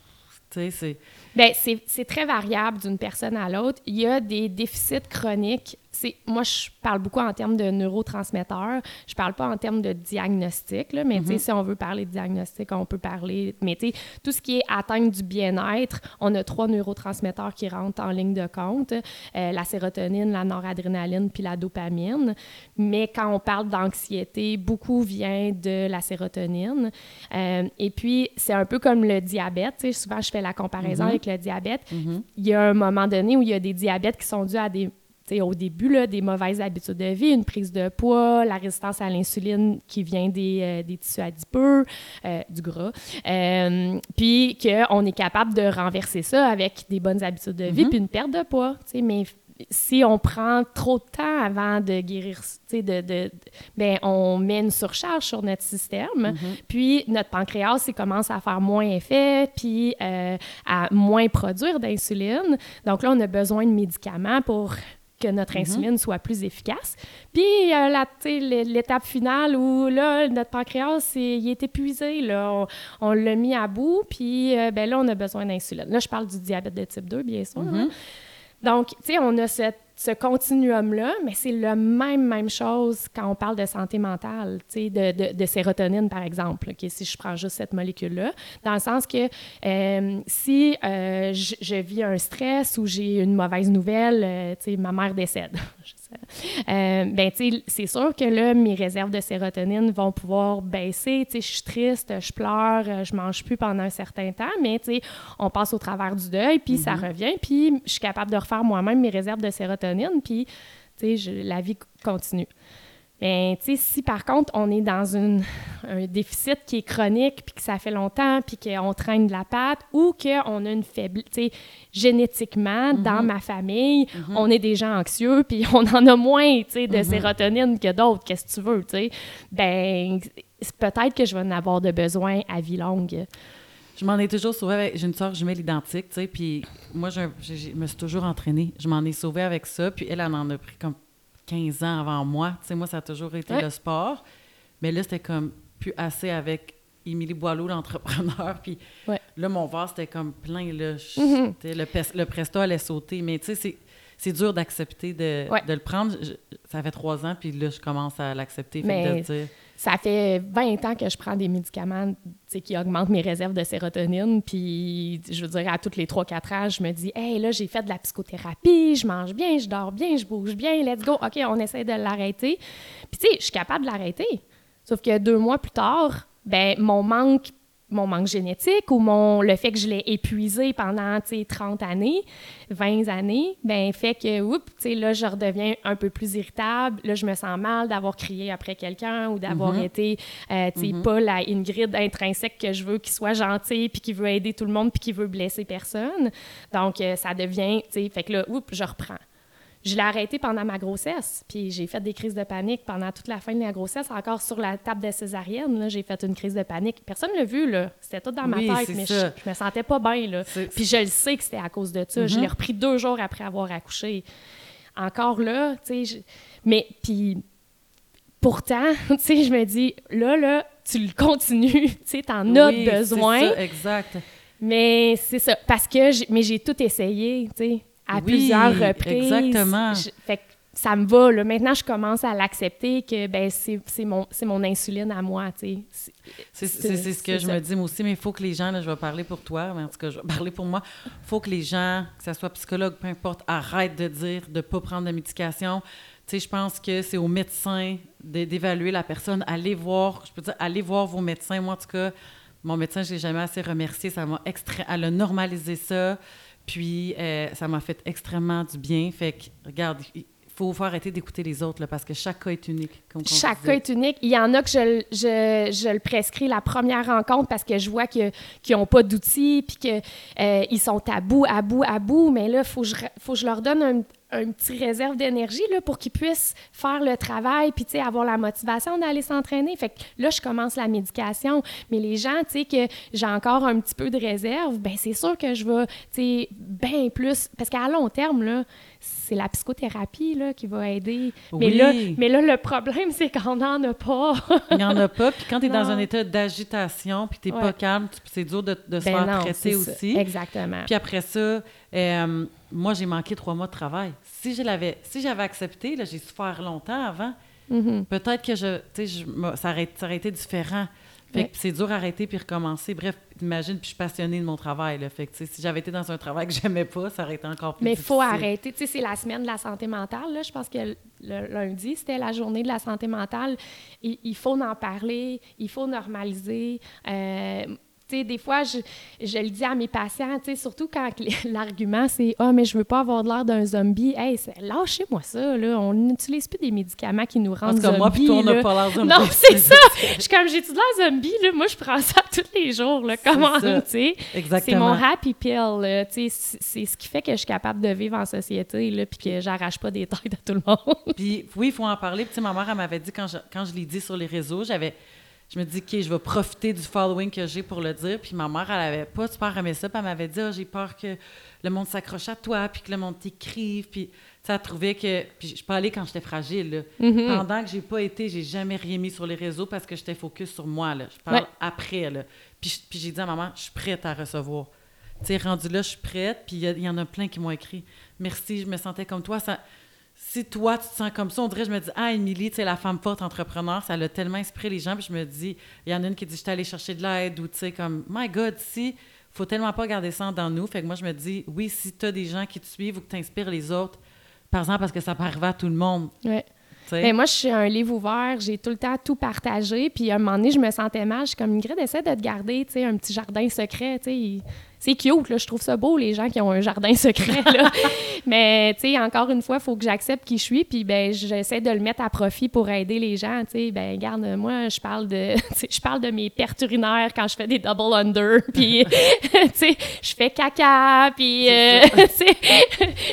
C'est... Bien, c'est très variable d'une personne à l'autre. Il y a des déficits chroniques moi, je parle beaucoup en termes de neurotransmetteurs. Je parle pas en termes de diagnostic, là, mais mm-hmm. si on veut parler de diagnostic, on peut parler. Mais tout ce qui est atteinte du bien-être, on a trois neurotransmetteurs qui rentrent en ligne de compte euh, la sérotonine, la noradrénaline puis la dopamine. Mais quand on parle d'anxiété, beaucoup vient de la sérotonine. Euh, et puis, c'est un peu comme le diabète. Souvent, je fais la comparaison mm-hmm. avec le diabète. Mm-hmm. Il y a un moment donné où il y a des diabètes qui sont dus à des au début, là, des mauvaises habitudes de vie, une prise de poids, la résistance à l'insuline qui vient des, euh, des tissus adipeux, euh, du gras. Euh, puis qu'on est capable de renverser ça avec des bonnes habitudes de vie, mm-hmm. puis une perte de poids. Mais si on prend trop de temps avant de guérir, de, de, ben, on met une surcharge sur notre système, mm-hmm. puis notre pancréas, il commence à faire moins effet, puis à moins produire d'insuline. Donc là, on a besoin de médicaments pour que notre mhm. insuline soit plus efficace. Puis l'étape finale où là, notre pancréas, il est épuisé, là, on, l'a mis à bout, puis euh, ben là, on a besoin d'insuline. Là, je parle du diabète de type 2, bien sûr. Mhm. Hein. Donc, tu sais, on a cette ce continuum-là, mais c'est la même, même chose quand on parle de santé mentale, de, de, de, sérotonine, par exemple, si je prends juste cette molécule-là, dans le sens que euh, si euh, je, vis un stress ou j'ai une mauvaise nouvelle, euh, ma mère décède, euh, ben, c'est sûr que là, mes réserves de sérotonine vont pouvoir baisser. Je suis triste, je pleure, je mange plus pendant un certain temps, mais on passe au travers du deuil, puis ça mm-hmm. revient, puis je suis capable de refaire moi-même mes réserves de sérotonine, puis la vie continue. Bien, sais, si par contre, on est dans une, un déficit qui est chronique, puis que ça fait longtemps, puis qu'on traîne de la pâte, ou qu'on a une faiblesse, génétiquement, mm-hmm. dans ma famille, mm-hmm. on est des gens anxieux, puis on en a moins, de mm-hmm. sérotonine que d'autres, qu'est-ce que tu veux, tu ben peut-être que je vais en avoir de besoin à vie longue. Je m'en ai toujours sauvé avec. J'ai une soeur jumelle identique, tu sais, puis moi, je, me suis toujours entraînée. Je m'en ai sauvée avec ça, puis elle, elle en a pris comme 15 ans avant moi. Tu sais, moi, ça a toujours été le sport. Mais là, c'était comme plus assez avec Émilie Boileau, l'entrepreneur. Puis là, mon vase, c'était comme plein, là. Mhm. t'sais, le, le presto allait sauter. Mais tu sais, c'est- dur d'accepter de, Ouais. de le prendre. Je- ça fait trois ans, puis là, je commence à l'accepter. Fait que Mais- de dire, Ça fait 20 ans que je prends des médicaments qui augmentent mes réserves de sérotonine. Puis, je veux dire, à toutes les 3-4 ans, je me dis, hey, là, j'ai fait de la psychothérapie, je mange bien, je dors bien, je bouge bien, let's go. OK, on essaie de l'arrêter. Puis, tu sais, je suis capable de l'arrêter. Sauf que deux mois plus tard, ben mon manque mon manque génétique ou mon le fait que je l'ai épuisé pendant tu sais, 30 années, 20 années, ben fait que oups, tu sais là je redeviens un peu plus irritable, là je me sens mal d'avoir crié après quelqu'un ou d'avoir Mhm. été euh, tu sais pas la Ingrid intrinsèque que je veux qui soit gentille puis qui veut aider tout le monde puis qui veut blesser personne. Donc euh, ça devient tu sais fait que là oups, je reprends. Je l'ai arrêté pendant ma grossesse, puis j'ai fait des crises de panique pendant toute la fin de la grossesse, encore sur la table de césarienne. J'ai fait une crise de panique. Personne ne l'a vu, là. C'était tout dans ma Oui, tête, mais je, ça. je me sentais pas bien, là. Puis je le sais que c'était à cause de ça. Je Mhm. l'ai repris deux jours après avoir accouché. Encore là, tu sais, je- mais puis pourtant, tu sais, je me dis, là, là, tu le continues, tu sais, t'en as oui, besoin. ça, exact. Mais c'est ça, parce que j'ai- mais j'ai tout essayé, tu sais, à Oui, plusieurs reprises. exactement. Je- fait que ça me va, là. Maintenant, je commence à l'accepter que, ben, c'est mon, mon insuline à moi. C'est- ce que je ça. me dis moi aussi, mais il faut que les gens, là, je vais parler pour toi, mais en tout cas, je vais parler pour moi. Il faut que les gens, que ce soit psychologue, peu importe, arrêtent de dire de ne pas prendre de médication. Je pense que c'est aux médecins de- d'évaluer la personne. Allez voir, je peux dire, allez voir vos médecins. Moi, en tout cas, mon médecin, je l'ai jamais assez remercié. Ça m'a extra... Elle a normalisé ça. Puis, euh, ça m'a fait extrêmement du bien. Fait que, regarde, il faut, faut arrêter d'écouter les autres, là, parce que chaque cas est unique. Comme Chaque cas est unique. Il y en a que je, le- je, je le prescris la première rencontre parce que je vois qu'ils n'ont pas d'outils puis qu'ils sont à bout, à bout, à bout. Mais là, il faut que je leur donne un, un petit réserve d'énergie là, pour qu'ils puissent faire le travail puis avoir la motivation d'aller s'entraîner. Fait que là, je commence la médication. Mais les gens, tu sais, que j'ai encore un petit peu de réserve, ben c'est sûr que je vais, tu sais, bien plus... Parce qu'à long terme, là, c'est la psychothérapie là, qui va aider. Mais, Oui. là, mais là, le problème, c'est qu'on n'en a pas. Il n'y en a pas. Puis quand tu es dans un état d'agitation, puis tu n'es Ouais. pas calme, c'est dur de, de se Ben faire non, traiter c'est ça. aussi. Exactement. Puis après ça, euh, moi, j'ai manqué trois mois de travail. Si je l'avais, si j'avais accepté, là, j'ai souffert longtemps avant, Mhm. peut-être que je, je ça, aurait, ça aurait été différent. Fait Ouais. que c'est dur d'arrêter puis recommencer. Bref, imagine, puis je suis passionnée de mon travail. Là. Fait que, si j'avais été dans un travail que j'aimais pas, ça aurait été encore plus Mais il faut arrêter. Tu sais, c'est la semaine de la santé mentale. Là. Je pense que le le lundi, c'était la journée de la santé mentale. Il, il faut en parler, il faut normaliser. Euh, des fois, je, je le dis à mes patients, surtout quand l'argument, c'est « Ah, mais je veux pas avoir de l'air d'un zombie. » Hey, lâchez-moi ça, là. On n'utilise plus des médicaments qui nous En rendent cas, moi, puis zombies, toi, on n'a pas l'air zombie. Non, c'est ça! Je suis comme, j'ai-tu de l'air zombie, là? Moi, je prends ça tous les jours, là. Comment, tu sais? Exactement. C'est mon happy pill, là. Tu sais, c'est ce qui fait que je suis capable de vivre en société, là, puis que j'arrache pas des têtes à tout le monde. Puis oui, il faut en parler. Tu ma mère, elle m'avait dit, quand je, quand je l'ai dit sur les réseaux, j'avais... Je me dis, OK, je vais profiter du following que j'ai pour le dire. Puis ma mère, elle avait pas super aimé ça. Puis elle m'avait dit, Ah, j'ai peur que le monde s'accroche à toi, puis que le monde t'écrive. Puis elle trouvait que... Puis je parlais quand j'étais fragile, là. Mm-hmm. Pendant que j'ai pas été, j'ai jamais rien mis sur les réseaux parce que j'étais focus sur moi, là. Je parle Ouais. après, là. Puis, j'ai dit à maman, je suis prête à recevoir. Tu sais, rendu là, je suis prête. Puis il y, y en a plein qui m'ont écrit, merci, je me sentais comme toi. Ça, si toi, tu te sens comme ça, on dirait, je me dis, ah, Émilie, tu sais, la femme forte entrepreneur, ça l'a tellement inspiré les gens. Puis je me dis, il y en a une qui dit, je suis allée chercher de l'aide ou, tu sais, comme, my God, si, faut tellement pas garder ça dans nous. Fait que moi, je me dis, oui, si tu as des gens qui te suivent ou que tu inspires les autres, par exemple, parce que ça peut arriver à tout le monde. Ouais. Ben, moi, je suis un livre ouvert, j'ai tout le temps tout partagé. Puis à un moment donné, je me sentais mal. Je suis comme Ingrid, essaie de te garder, tu sais, un petit jardin secret, tu sais. il- C'est cute, là. Je trouve ça beau, les gens qui ont un jardin secret, là. Mais, tu sais, encore une fois, il faut que j'accepte qui je suis. Puis, ben, j'essaie de le mettre à profit pour aider les gens, tu sais. Ben, regarde, moi, je parle de, je parle de mes pertes urinaires quand je fais des double under. Puis, tu sais, je fais caca. Puis, euh, tu sais,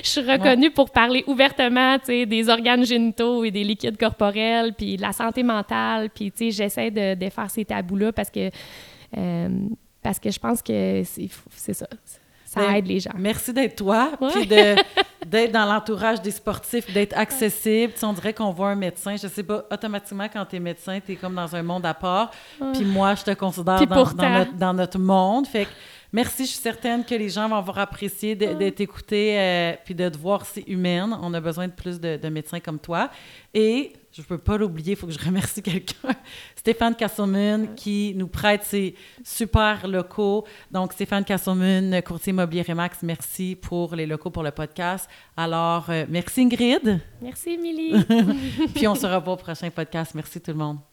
je suis reconnue pour parler ouvertement, tu sais, des organes génitaux et des liquides corporels, puis de la santé mentale. Puis, tu sais, j'essaie de défaire ces tabous-là parce que, euh, parce que je pense que c'est ça. Ça aide les gens. Merci d'être toi, Ouais. puis d'être dans l'entourage des sportifs, d'être accessible. Tu sais, on dirait qu'on voit un médecin, je sais pas, automatiquement, quand tu es médecin, tu es comme dans un monde à part. Puis moi, je te considère dans, dans notre, dans notre monde. Fait que Merci, je suis certaine que les gens vont avoir apprécié de, de t'écouter euh, puis de te voir si humaine. On a besoin de plus de, de médecins comme toi. Et je ne peux pas l'oublier, il faut que je remercie quelqu'un. Stéphane Castleman qui nous prête ses super locaux. Donc, Stéphane Castleman, courtier immobilier Remax, merci pour les locaux pour le podcast. Alors, euh, merci Ingrid. Merci, Émilie. Puis on se revoit au prochain podcast. Merci tout le monde.